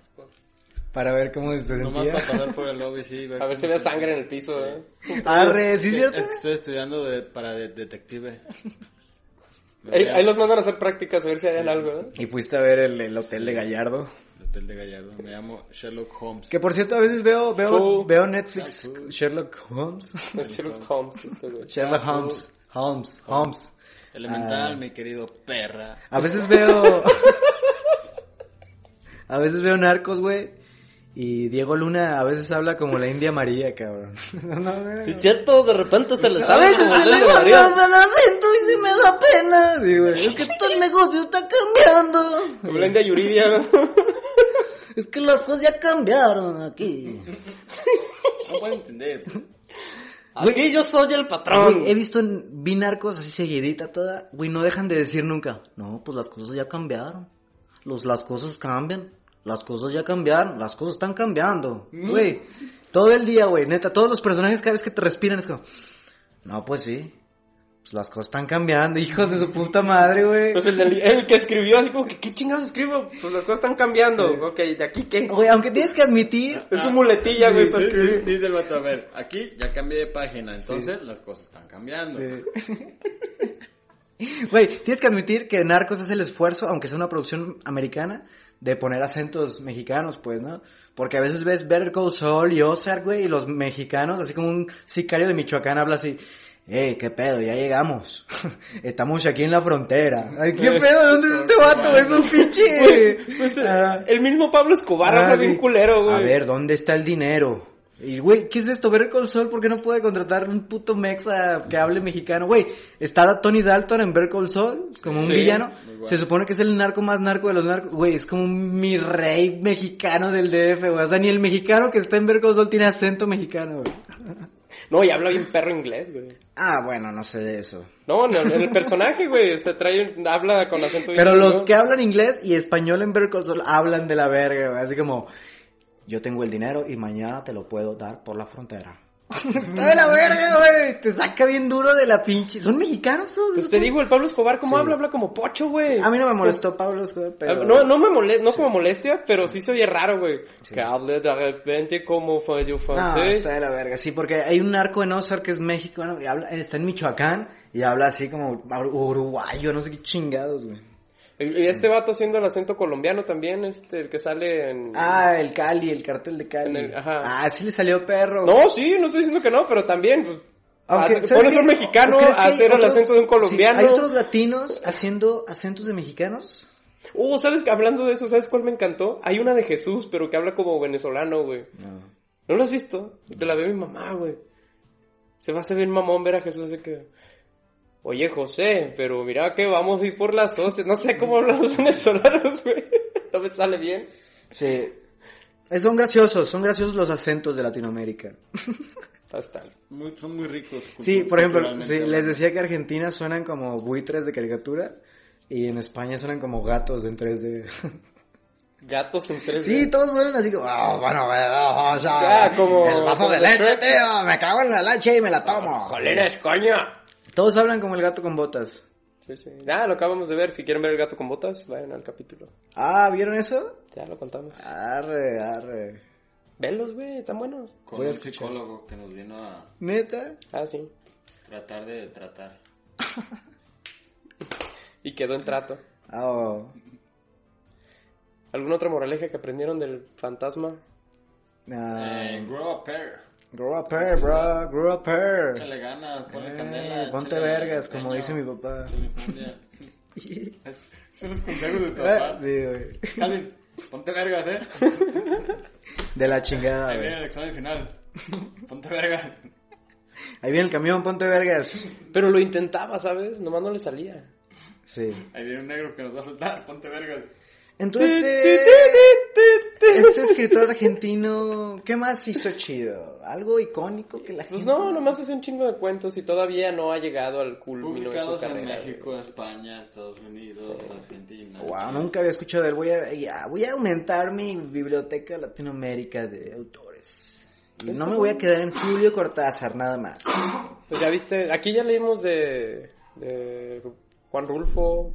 Para ver cómo se Nomás sentía. para pasar por el lobby, sí. A ver si ve sangre en el piso, eh. Arre, ¿sí es Sí, cierto? es que estoy estudiando de- para de- detective. Ahí, ahí los mandan a hacer prácticas a ver si hayan algo, ¿no? Y fuiste a ver el, el hotel de Gallardo. El hotel de Gallardo. Me llamo Sherlock Holmes. Que por cierto, a veces veo, veo, veo Netflix. Sherlock Holmes. Es Sherlock Holmes, este güey. Sherlock Holmes. Holmes. Holmes. Elemental, Ah. mi querido perra. A veces veo. a veces veo narcos, güey. Y Diego Luna a veces habla como la India María, cabrón. No, no, güey. Sí, es cierto, de repente se le A sale veces como se le acento y se me da pena. Güey. Es que todo el negocio está cambiando. Como la India Yuridia, ¿no? Es que las cosas ya cambiaron aquí. No puedo entender. Aquí yo soy el patrón. Güey, he visto en, vi narcos así seguidita toda. Güey, no dejan de decir nunca. No, pues las cosas ya cambiaron. Los, las cosas cambian. Las cosas ya cambiaron. Las cosas están cambiando. Güey, todo el día, güey, neta. Todos los personajes cada vez que te respiran es como... No, pues sí. Pues las cosas están cambiando. Hijos de su puta madre, güey. Pues el, del- el que escribió así como que, ¿qué chingados escribo? Pues las cosas están cambiando. Ok, ¿de aquí qué? Güey, aunque tienes que admitir... Es su muletilla, güey, para Dice- escribir. Dice el vato, a ver, aquí ya cambié de página, entonces las cosas están cambiando. Güey, tienes que admitir que Narcos hace el esfuerzo, aunque sea una producción americana, de poner acentos mexicanos, pues, ¿no? Porque a veces ves Better Call Saul y Ozark, güey, y los mexicanos, así como un sicario de Michoacán habla así, ¡Ey, qué pedo, ya llegamos! Estamos aquí en la frontera. Ay, ¿Qué pedo? ¿De dónde es este vato? Es un pinche... Pues, Ah. el mismo Pablo Escobar Ah, habla sí. bien culero, güey. A ver, ¿dónde está el dinero? Y, güey, ¿qué es esto? Ver Sol, ¿por qué no puede contratar un puto mexa que hable mexicano? Güey, está Tony Dalton en Ver Saul como un Sí, villano. bueno. Se supone que es el narco más narco de los narcos. Güey, es como mi rey mexicano del DF, güey. O sea, ni el mexicano que está en Ver Saul tiene acento mexicano, güey. No, y habla bien perro inglés, güey. Ah, bueno, no sé de eso. No, en el, personaje, güey, o sea, trae, habla con acento bien Pero los que hablan inglés y español en Ver Saul hablan de la verga, güey. Así como, yo tengo el dinero y mañana te lo puedo dar por la frontera. Está de la verga, güey. Te saca bien duro de la pinche. ¿Son mexicanos? Pues te digo, el Pablo Escobar, ¿cómo Sí. habla? Habla como pocho, güey. A mí no me molestó Pablo Escobar, pero... No, no me molesta, no como molestia, pero sí se oye raro, güey. Que hable de repente como fallo No, francés. está de la verga, sí, porque hay un narco en Ozark que es mexicano y habla, está en Michoacán y habla así como uruguayo, no sé qué chingados, güey. Y este vato haciendo el acento colombiano también, este, el que sale en... Ah, el Cali, el cartel de Cali. El- ajá. Ah, sí le salió perro. güey. No, sí, no estoy diciendo que no, pero también, pues... Aunque, hace- ¿sabes pones un mexicano ¿O crees que a hay hacer el acento de un sí, colombiano. ¿Hay otros latinos haciendo acentos de mexicanos? Uh, ¿sabes? que Hablando de eso, ¿sabes cuál me encantó? Hay una de Jesús, pero que habla como venezolano, güey. No. ¿No lo has visto? Que la ve mi mamá, güey. Se va a hacer bien mamón ver a Jesús así que... Oye, José, pero mira que vamos a ir por las hostias. No sé cómo hablan los venezolanos, güey. No me sale bien. Sí. Eh, Son graciosos, son graciosos los acentos de Latinoamérica. Muy- son muy ricos. Sí, por ejemplo, sí, les decía que Argentina suenan como buitres de caricatura y en España suenan como gatos en 3D. Gatos en tres Sí, todos suenan así como, "Ah, bueno, o sea, Ah, como- el vaso de leche, tío, me cago en la leche y me la tomo. ¡Jolines, coña! Todos hablan como el gato con botas. Sí, sí. Nada, lo acabamos de ver. Si quieren ver el gato con botas, vayan al capítulo. Ah, ¿vieron eso? Ya lo contamos. Arre, arre. Velos, güey, están buenos. Con Voy a un escuchar. psicólogo que nos vino a ¿Neta? Ah, sí. tratar de tratar. Y quedó en trato. Ah, oh. ¿Alguna otra moraleja que aprendieron del fantasma? Ah, Eh, grow a pair. Grow up here, bro, grow up here. Échale ganas, ponle Eh, candela. ponte vergas, como dice mi papá. Son los consejos de tu Ah, papá. Sí, güey. Calvin, ponte vergas, eh. De la chingada, Ahí güey. viene el examen final. Ponte vergas. Ahí viene el camión, ponte vergas. Pero lo intentaba, ¿sabes? Nomás no le salía. Sí. Ahí viene un negro que nos va a soltar. Ponte vergas. Entonces, este, escritor argentino, ¿qué más hizo chido? ¿Algo icónico que la Pues gente... no, nomás hace un chingo de cuentos y todavía no ha llegado al culmino de su Publicados en carrera. México, España, Estados Unidos, Argentina. Wow, Chile. nunca había escuchado de él. Voy a, ya, voy a aumentar mi biblioteca Latinoamérica de autores. Y no me voy a quedar en Julio Cortázar, nada más. Pues ya viste, aquí ya leímos de, de Juan Rulfo,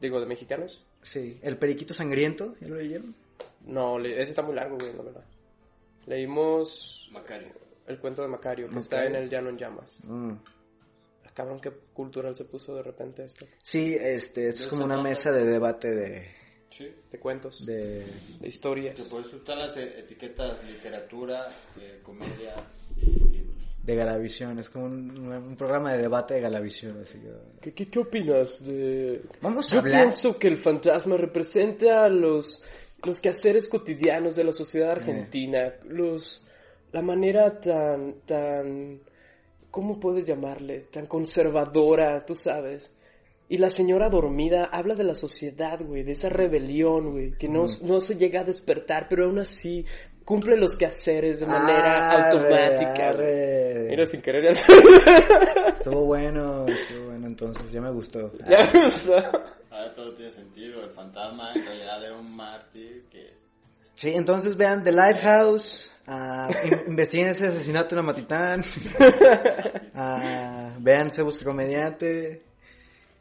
digo, de mexicanos. Sí, El Periquito Sangriento, ¿ya lo leyeron? No, ese está muy largo, güey, la verdad. Leímos Macario. el cuento de Macario, que Macario. está en el Llano en Llamas. Mm. Ah, Cabrón, qué cultural se puso de repente esto. Sí, este, esto es como una mesa de debate de... Sí. De cuentos, de, de... historias. Que por eso están las e- etiquetas literatura, eh, comedia y. de Galavisión, es como un, un programa de debate de Galavisión, así que... ¿Qué, qué, qué opinas de...? Vamos a Yo hablar... pienso que el fantasma representa los, los quehaceres cotidianos de la sociedad argentina, los, la manera tan, tan, ¿cómo puedes llamarle? Tan conservadora, tú sabes. Y la señora dormida habla de la sociedad, güey, de esa rebelión, güey, que no, no se llega a despertar, pero aún así cumple los quehaceres de manera Arre, automática. güey. arre. Mira, sin querer. Estuvo bueno, estuvo bueno, entonces ya me gustó. ya me gustó. Ahora todo tiene sentido. El fantasma en realidad era un mártir que... Sí, entonces vean The Lighthouse, ah, in- investiguen ese asesinato en Amatitán, ah, vean Se Busca Comediante.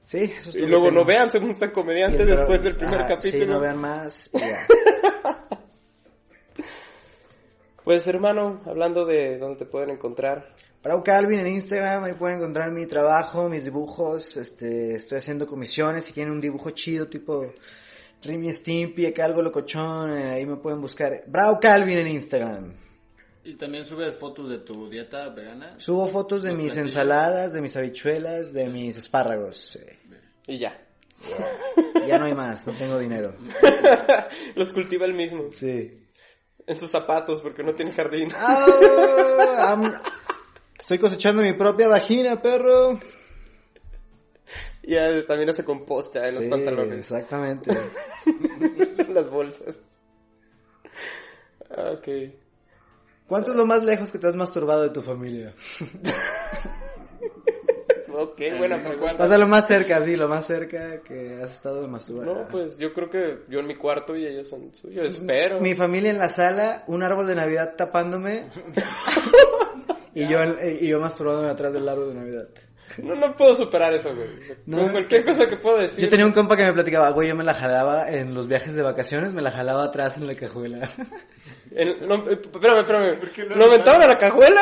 Sí, eso es Y luego no vean está Y comediante después del primer ajá, capítulo. Sí, no vean más y ya. Pues hermano, hablando de dónde te pueden encontrar. Bravo Calvin en Instagram, ahí pueden encontrar mi trabajo, mis dibujos, este, estoy haciendo comisiones, si quieren un dibujo chido tipo Remy Stimpy, acá algo locochón, eh, ahí me pueden buscar. Bravo Calvin en Instagram. Y también subes fotos de tu dieta vegana. Subo fotos de mis platillos. ensaladas, de mis habichuelas, de mis espárragos. eh. Y ya. Ya no hay más, no tengo dinero. Los cultiva él mismo. Sí. En sus zapatos porque no tiene jardín. Ah, estoy cosechando mi propia vagina, perro. Y ya también hace composta en los pantalones. Exactamente. en las bolsas. Ok. ¿Cuánto es lo más lejos que te has masturbado de tu familia? Ok, buena pregunta. Pasa lo más cerca, sí, lo más cerca que has estado de masturbar. No, pues yo creo que yo en mi cuarto y ellos en suyo, espero. Mi familia en la sala, un árbol de Navidad tapándome. y yo y yo masturbándome atrás del árbol de Navidad. No, no puedo superar eso, güey. No. Con cualquier cosa que puedo decir. Yo tenía un compa que me platicaba, güey, yo me la jalaba en los viajes de vacaciones, me la jalaba atrás en la cajuela. El- no, eh, espérame, espérame. ¿Lo aventaban a la cajuela?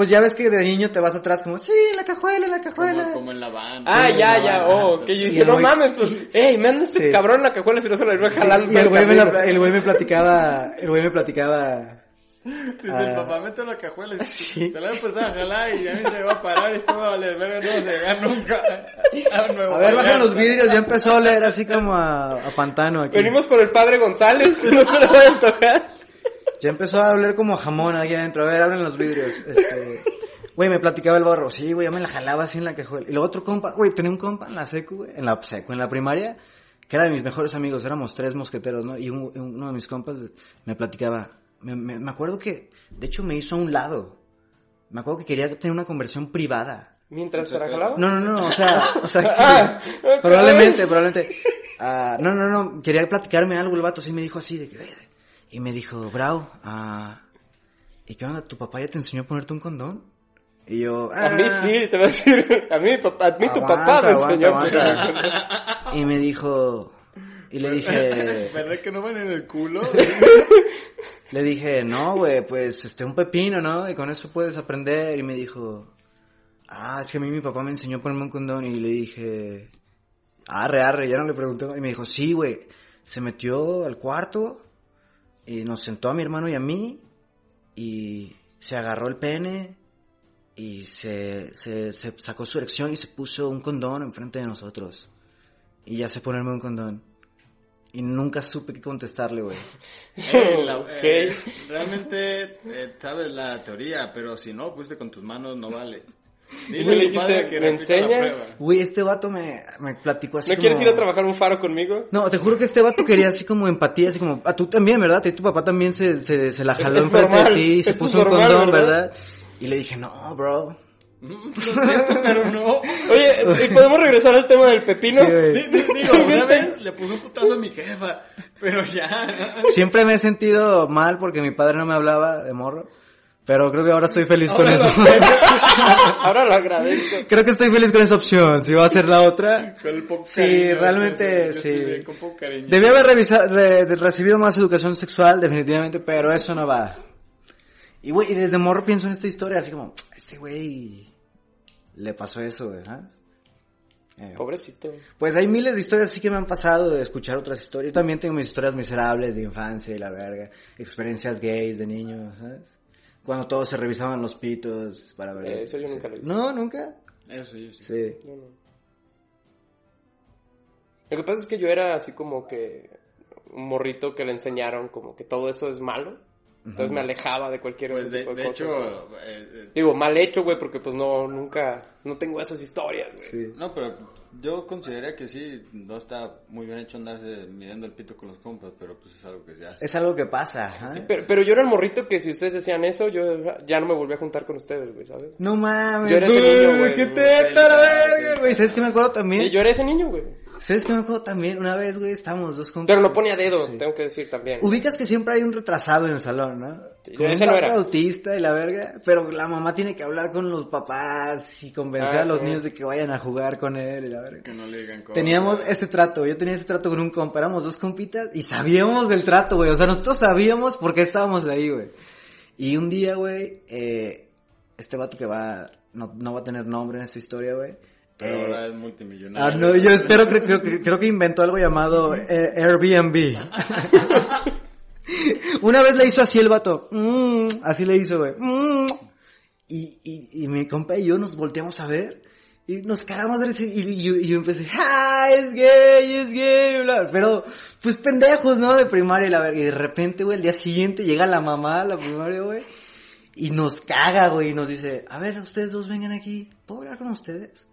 Pues ya ves que de niño te vas atrás como, sí, en la cajuela, en la cajuela. Como, como en la van. Ah, Sí, ya, ya. Oh, que yo dije, no mames, pues, ey, me anda este Sí. cabrón en la cajuela si no se lo iba Sí, jalando. y el güey, me la- el güey me platicaba, el güey me platicaba, Dice, Ah. el papá mete la cajuela y Sí. se la empezó a jalar y ya ni se va a parar. Esto va a valer verga, no va a llegar nunca. A, Nuevo a ver, bajan los vidrios, ya empezó a oler así como a, a pantano aquí. Venimos con el padre González, no se lo va a antojar. Ya empezó a oler como jamón aquí adentro. A ver, abren los vidrios. Este, güey, me platicaba el barro. Sí, güey, ya me la jalaba así en la cajuela. Y luego otro compa, güey, tenía un compa en la secu, güey, en la secu, en la primaria, que era de mis mejores amigos. Éramos tres mosqueteros, ¿no? Y un- uno de mis compas me platicaba. Me, me, me acuerdo que, de hecho, me hizo a un lado. Me acuerdo que quería tener una conversión privada. Mientras se la jalaba. No, no, no, o sea, o sea, que- Ah, probablemente, probablemente. Ah, no, no, no, quería platicarme algo el vato, sí me dijo así de que, y me dijo, Bravo, ah, ¿y qué onda? ¿Tu papá ya te enseñó a ponerte un condón? Y yo, A mí "Ah". sí, te voy a decir. A mí, papá, a mí tu Aguanta, papá me aguanta, enseñó. aguanta. Y me dijo, y le dije, ¿Verdad que no van en el culo? le dije, no, güey, pues, este, un pepino, ¿no? Y con eso puedes aprender. Y me dijo, ah, es que a mí mi papá me enseñó a ponerme un condón. Y le dije, arre, arre, ya no le pregunté. Y me dijo, sí, güey, se metió al cuarto y nos sentó a mi hermano y a mí y se agarró el pene y se, se, se sacó su erección y se puso un condón enfrente de nosotros. Y ya sé ponerme un condón. Y nunca supe qué contestarle, güey. Eh, la- Ok. eh, realmente eh, sabes la teoría, pero si no pusiste con tus manos no vale. Y Dile le dijiste, que ¿me enseñas? prueba. Güey, este vato me, me platicó así ¿No como... quieres ir a trabajar un faro conmigo? No, te juro que este vato quería así como empatía, así como... A tú también, ¿verdad? Y tu papá también se, se, se la jaló Es enfrente normal, de ti y se puso un normal, condón, ¿verdad? ¿verdad? Y le dije, no, bro. Siento, pero no. Oye, ¿y podemos regresar al tema del pepino? Sí, Digo, una vez le puse un putazo a mi jefa, pero ya. Siempre me he sentido mal porque mi padre no me hablaba de morro. Pero creo que ahora estoy feliz con eso. Ahora lo agradezco. creo que estoy feliz con esa opción. Si va a ser la otra. Con el poco Sí, cariño, realmente, yo sí. estuve Con poco cariño. Debí haber revisa- re- de- recibido más educación sexual, definitivamente, pero eso no va. Y güey, y desde morro pienso en esta historia, así como, este güey le pasó eso, ¿sabes? Eh, Pobrecito. Pues hay miles de historias así que me han pasado de escuchar otras historias. Yo también tengo mis historias miserables de infancia y la verga. Experiencias gays de niño, ¿sabes? Cuando todos se revisaban los pitos para ver. Eh, eso yo nunca lo hice. No, nunca. Eso, yo sí. Sí. No, no. Lo que pasa es que yo era así como que un morrito que le enseñaron como que todo eso es malo. Entonces me alejaba de cualquier Pues de, tipo de, de cosas. hecho, eh, eh, Digo, mal hecho, güey, porque pues no, nunca, no tengo esas historias, güey. Sí. no, pero yo consideraría que sí, no está muy bien hecho andarse midiendo el pito con los compas, pero pues es algo que se hace. Es algo que pasa, ¿ah? Sí, pero, pero yo era el morrito que si ustedes decían eso, yo ya no me volví a juntar con ustedes, güey, ¿sabes? No mames, Yo era ese niño, güey. qué teta la verga, güey. ¿Sabes qué me acuerdo también? Y yo era ese niño, güey. ¿Sabes qué me acuerdo también? Una vez, güey, estábamos dos con... Pero no ponía dedo, Sí. tengo que decir también. Ubicas que siempre hay un retrasado en el salón, ¿no? Sí, Con ese un no vato era. autista y la verga, pero la mamá tiene que hablar con los papás y convencer Ah, a los sí. niños de que vayan a jugar con él y la verga. Que no le digan cosas. Teníamos este trato, yo tenía este trato con un compa, éramos dos compitas y sabíamos del trato, güey, o sea, nosotros sabíamos por qué estábamos ahí, güey. Y un día, güey, eh, este vato que va, no, no va a tener nombre en esta historia, güey. Pero eh, ahora es multimillonario. Ah, no, yo espero, creo, creo, que- creo que inventó algo llamado eh, Airbnb. Una vez le hizo así el vato. mm, así le hizo, güey. mm, y, y, y mi compa y yo nos volteamos a ver. Y nos cagamos y, y yo, y yo empecé, ¡ah, es gay, es gay! bla". Pero, pues pendejos, ¿no? De primaria y la verga. Y de repente, güey, el día siguiente llega la mamá a la primaria, güey. Y nos caga, güey. Y nos dice, a ver, ustedes dos vengan aquí. ¿Puedo hablar con ustedes?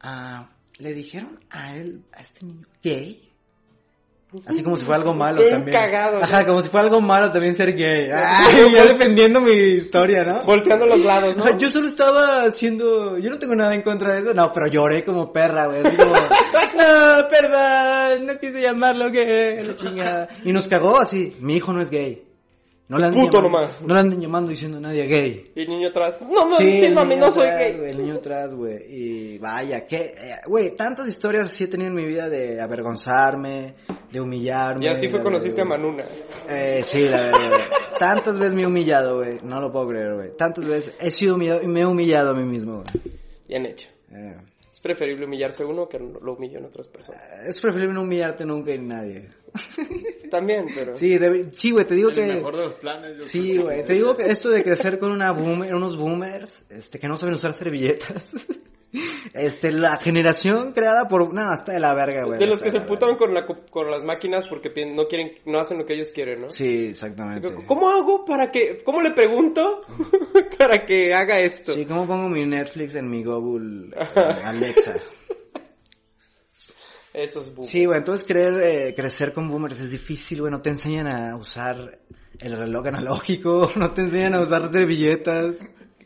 Ah, le dijeron a él, a este niño, gay. Así como si fuera algo malo Bien también. cagado, Ajá, como si fuera algo malo también ser gay. Ay, ya defendiendo mi historia, ¿no? Volteando los lados, ¿no? Yo solo estaba haciendo, yo no tengo nada en contra de eso, no, pero lloré como perra, güey, como, no, perdón, no quise llamarlo gay, la chingada. Y nos cagó así, mi hijo no es gay. No Es puto llamando- nomás. No le anden llamando diciendo a nadie gay. Y el niño atrás. No, no, Sí, sí, mami, no soy atrás, gay. güey, el niño atrás, güey. Y vaya, que, eh, güey, tantas historias así he tenido en mi vida de avergonzarme, de humillarme. Y así fue conociste a güey. Manuna. Eh, sí, la verdad. Tantas veces me he humillado, güey. No lo puedo creer, güey. Tantas veces he sido humillado y me he humillado a mí mismo, güey. Bien hecho. Eh, Es preferible humillarse uno que lo humillen otras personas. es preferible no humillarte nunca en nadie. También, pero... Sí, sí, güey, te digo El que... mejor de los planes. yo Sí, creo. güey, te digo que esto de crecer con una boomer, unos boomers, este, que no saben usar servilletas. Este, la generación creada por, no, está de la verga, güey. De los que se putan con, la, co- con las máquinas porque no quieren, no hacen lo que ellos quieren, ¿no? Sí, exactamente. ¿Cómo hago para que, cómo le pregunto para que haga esto? Sí, ¿cómo pongo mi Netflix en mi Google eh, Alexa? Esos boomers. Sí, güey, entonces creer, eh, crecer con boomers es difícil, güey, no te enseñan a usar el reloj analógico, no te enseñan a usar servilletas.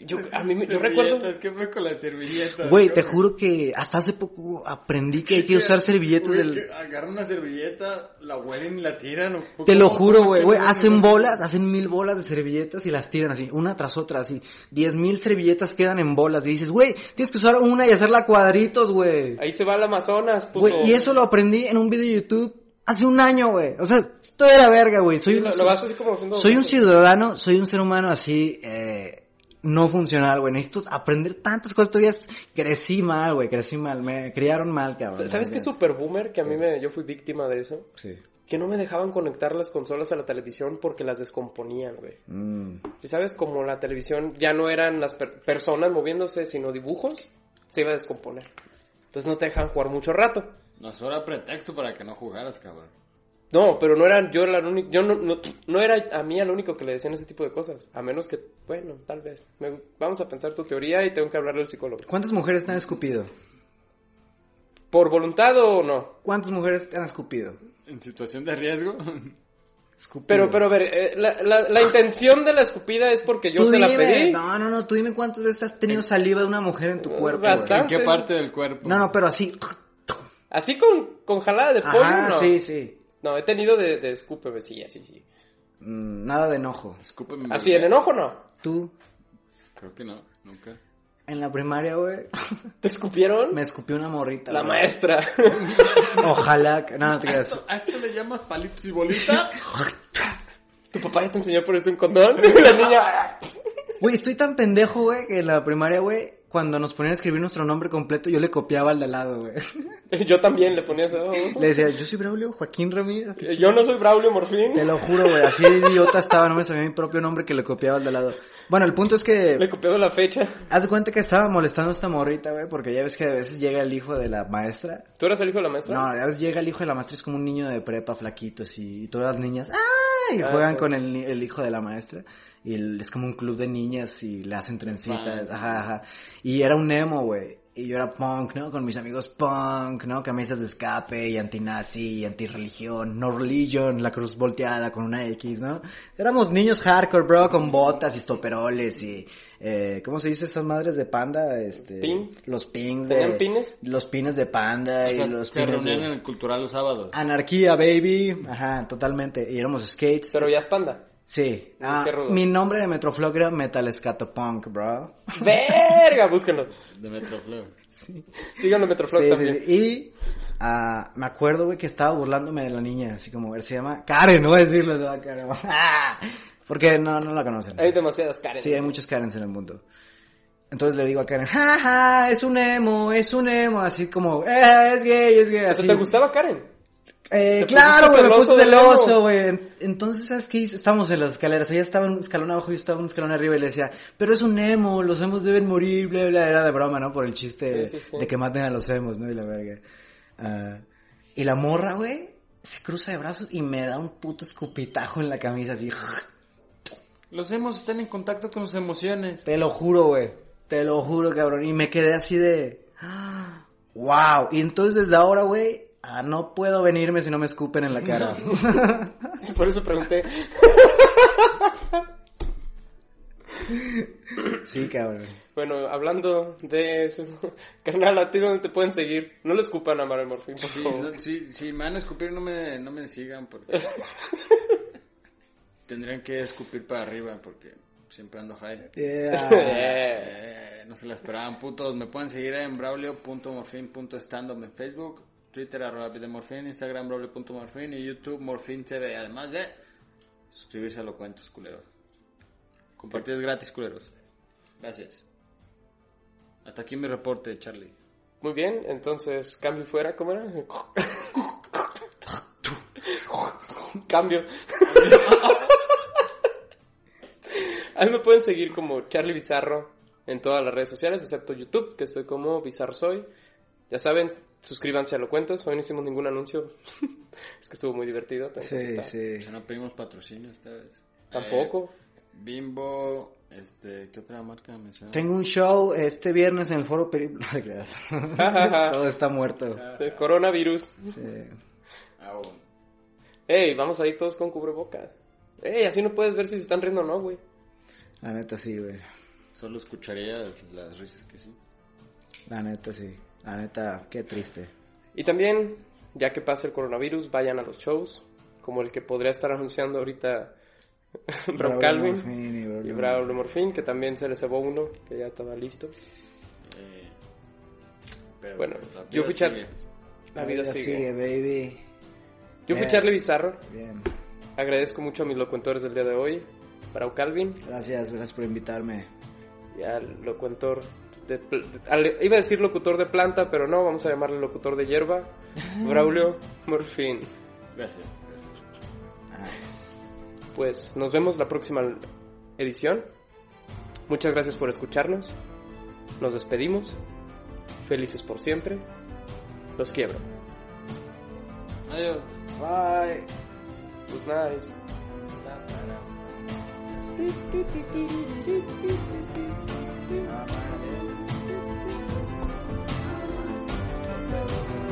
Yo, a mí, me- yo recuerdo... ¿Qué fue con las servilletas? Güey, te juro que hasta hace poco aprendí que hay que usar servilletas Güey, del... Agarran una servilleta, la huelen y la tiran. o- Te lo ¿cómo- juro, güey, hacen bolas, hacen mil bolas de servilletas y las tiran así, una tras otra, así. Diez mil servilletas quedan en bolas y dices, güey, tienes que usar una y hacerla cuadritos, güey. Ahí se va el Amazonas, puto. Güey, y eso lo aprendí en un video de YouTube hace un año, güey. O sea, de la verga, güey. Soy, Sí, un, lo- lo vas así como haciendo- soy un ciudadano, soy un ser humano así, eh, no funcional, güey. Necesito aprender tantas cosas. Todavía crecí mal, güey, crecí mal. Me criaron mal, cabrón. ¿Sabes qué super boomer? Que a mí me, yo fui víctima de eso. Sí. Que no me dejaban conectar las consolas a la televisión porque las descomponían, güey. Mm. Si sabes, como la televisión ya no eran las per- personas moviéndose, sino dibujos, se iba a descomponer. Entonces no te dejan jugar mucho rato. No, eso era pretexto para que no jugaras, cabrón. No, pero no era yo era el único, yo no, no, no era a mí el único que le decían ese tipo de cosas. A menos que, bueno, tal vez. Me- vamos a pensar tu teoría y tengo que hablarle al psicólogo. ¿Cuántas mujeres te han escupido? ¿Por voluntad o no? ¿Cuántas mujeres te han escupido? En situación de riesgo. Escupido. Pero, pero a ver, eh, la, la, la intención de la escupida es porque yo Tú se la dime, pedí. No, no, no, tú dime cuántas veces has tenido saliva de una mujer en tu cuerpo. güey. Bastante. ¿En qué parte del cuerpo? No, no, pero así. Así con, con jalada de pollo, Ajá, no. sí, sí. No, he tenido de, de escúpeme, sí, así, sí. Mm, nada de enojo. Escúpeme. Así, en enojo no. Tú, Creo que no, nunca. en la primaria, güey, ¿Te escupieron? me escupió una morrita. La güey. maestra. Ojalá que... No, no te creas. ¿Esto, ¿A esto le llamas palitos y bolitas? ¿Tu papá ya te enseñó a ponerte un condón? la niña... Güey, estoy tan pendejo, güey, que en la primaria, güey, cuando nos ponían a escribir nuestro nombre completo, yo le copiaba al de al lado, güey. Yo también le ponía babosa. Le decía, yo soy Braulio Joaquín Ramírez. Yo no soy Braulio Morfín. Te lo juro, güey, así de idiota estaba, no me sabía mi propio nombre que le copiaba al de al lado. Bueno, el punto es que... Le he copiado la fecha. Haz de cuenta que estaba molestando a esta morrita, güey, porque ya ves que a veces llega el hijo de la maestra. ¿Tú eras el hijo de la maestra? No, a veces llega el hijo de la maestra, es como un niño de prepa flaquito, así, y todas las niñas, ¡ay! Y Ah, juegan sí. con el, el hijo de la maestra. Y el- es como un club de niñas y le hacen trencitas, ajá, ajá. Y era un emo, güey. Y yo era punk, ¿no? Con mis amigos punk, ¿no? Camisas de escape y antinazi y antirreligión, no religion, la cruz volteada con una X, ¿no? Éramos niños hardcore, bro, con botas y estoperoles y, eh, ¿cómo se dice esas madres de panda? Este, ¿Pin? Los pins de... ¿Tenían pines? Los pines de panda O sea, y los se pines reunían de... en el cultural los sábados. Anarquía, baby. Ajá, totalmente. Y éramos skates. Pero ya es panda. Sí. Ah, Qué rudo. mi nombre de Metroflog era Metal Scatopunk, bro. ¡Verga! Búsquenlo. De Metroflow. Síganlo en Metroflog Sí, sí, también. sí. Y ah, me acuerdo, güey, que estaba burlándome de la niña, así como, a ver, se llama Karen, no voy a decirle, no, Karen. Porque no, no la conocen. Hay demasiadas Karen. Sí, hay muchas Karens en el mundo. Entonces le digo a Karen, jaja, es un emo, es un emo, así como, eh, es gay, es gay, ¿Eso así. te gustaba Karen? Eh, ¿Te claro, güey, me puse celoso güey. Entonces, ¿sabes qué hizo? Estábamos en las escaleras, ella estaba en un escalón abajo, yo estaba en un escalón arriba y le decía, pero es un emo, los emos deben morir, bla, bla, era de broma, ¿no? Por el chiste Sí, sí, sí. de que maten a los emos, ¿no? Y la verga. Ah, y la morra, güey, se cruza de brazos y me da un puto escupitajo en la camisa, así. Los hemos están en contacto con sus emociones. Te lo juro, güey. Te lo juro, cabrón. Y me quedé así de... ¡Wow! Y entonces desde ahora, güey, Ah, no puedo venirme si no me escupen en la cara. Por eso pregunté. sí, cabrón. Bueno, hablando de eso, carnal, ¿a ti dónde te pueden seguir? No le escupan a Mario Morfín, por Sí, favor. no- sí, si me van a escupir, no me, no me sigan porque tendrían que escupir para arriba porque siempre ando high. Yeah. Eh, no se la esperaban, putos. Me pueden seguir en braulio.morfin.standup en Facebook, Twitter, arroba morfin, Instagram, braulio.morfin y YouTube, morfin TV. Además de suscribirse a los cuentos, culeros. Compartir gratis, culeros. Gracias. Hasta aquí mi reporte, Charlie. Muy bien, entonces, cambio fuera, ¿cómo era? cambio. A mí me pueden seguir como Charlie Bizarro en todas las redes sociales, excepto YouTube, que estoy como Bizarro Soy. Ya saben, suscríbanse a Lo Cuentos, hoy no hicimos ningún anuncio. es que estuvo muy divertido. Sí, aceptar. sí. Ya no pedimos patrocinio esta vez. Tampoco. Eh, Bimbo, este, ¿qué otra marca mencionó? Tengo un show este viernes en el Foro Peri... No te creas. Todo está muerto. De coronavirus. Sí. Ah, bueno. Ey, vamos a ir todos con cubrebocas. Ey, así no puedes ver si se están riendo o no, güey. La neta sí, güey. Solo escucharía las risas que sí. La neta sí. La neta, qué triste. Y también, ya que pasa el coronavirus, vayan a los shows, como el que podría estar anunciando ahorita Bro Calvin y y Braulio- Braulio Morfín, que también se les cebó uno, que ya estaba listo. Eh, pero Bueno, yo fui Char- sigue. La vida sigue. baby. Yo fui. Charlie Bizarro, Bien. agradezco mucho a mis locutores del día de hoy, Brau Calvin Gracias, gracias por invitarme. y al locutor de... iba a decir locutor de planta, pero no, vamos a llamarle locutor de hierba, Braulio Morfín. Gracias. Pues nos vemos la próxima edición. Muchas gracias por escucharnos. Nos despedimos. Felices por siempre. Los quiebro. Adiós. Bye. Pues nice. Ah.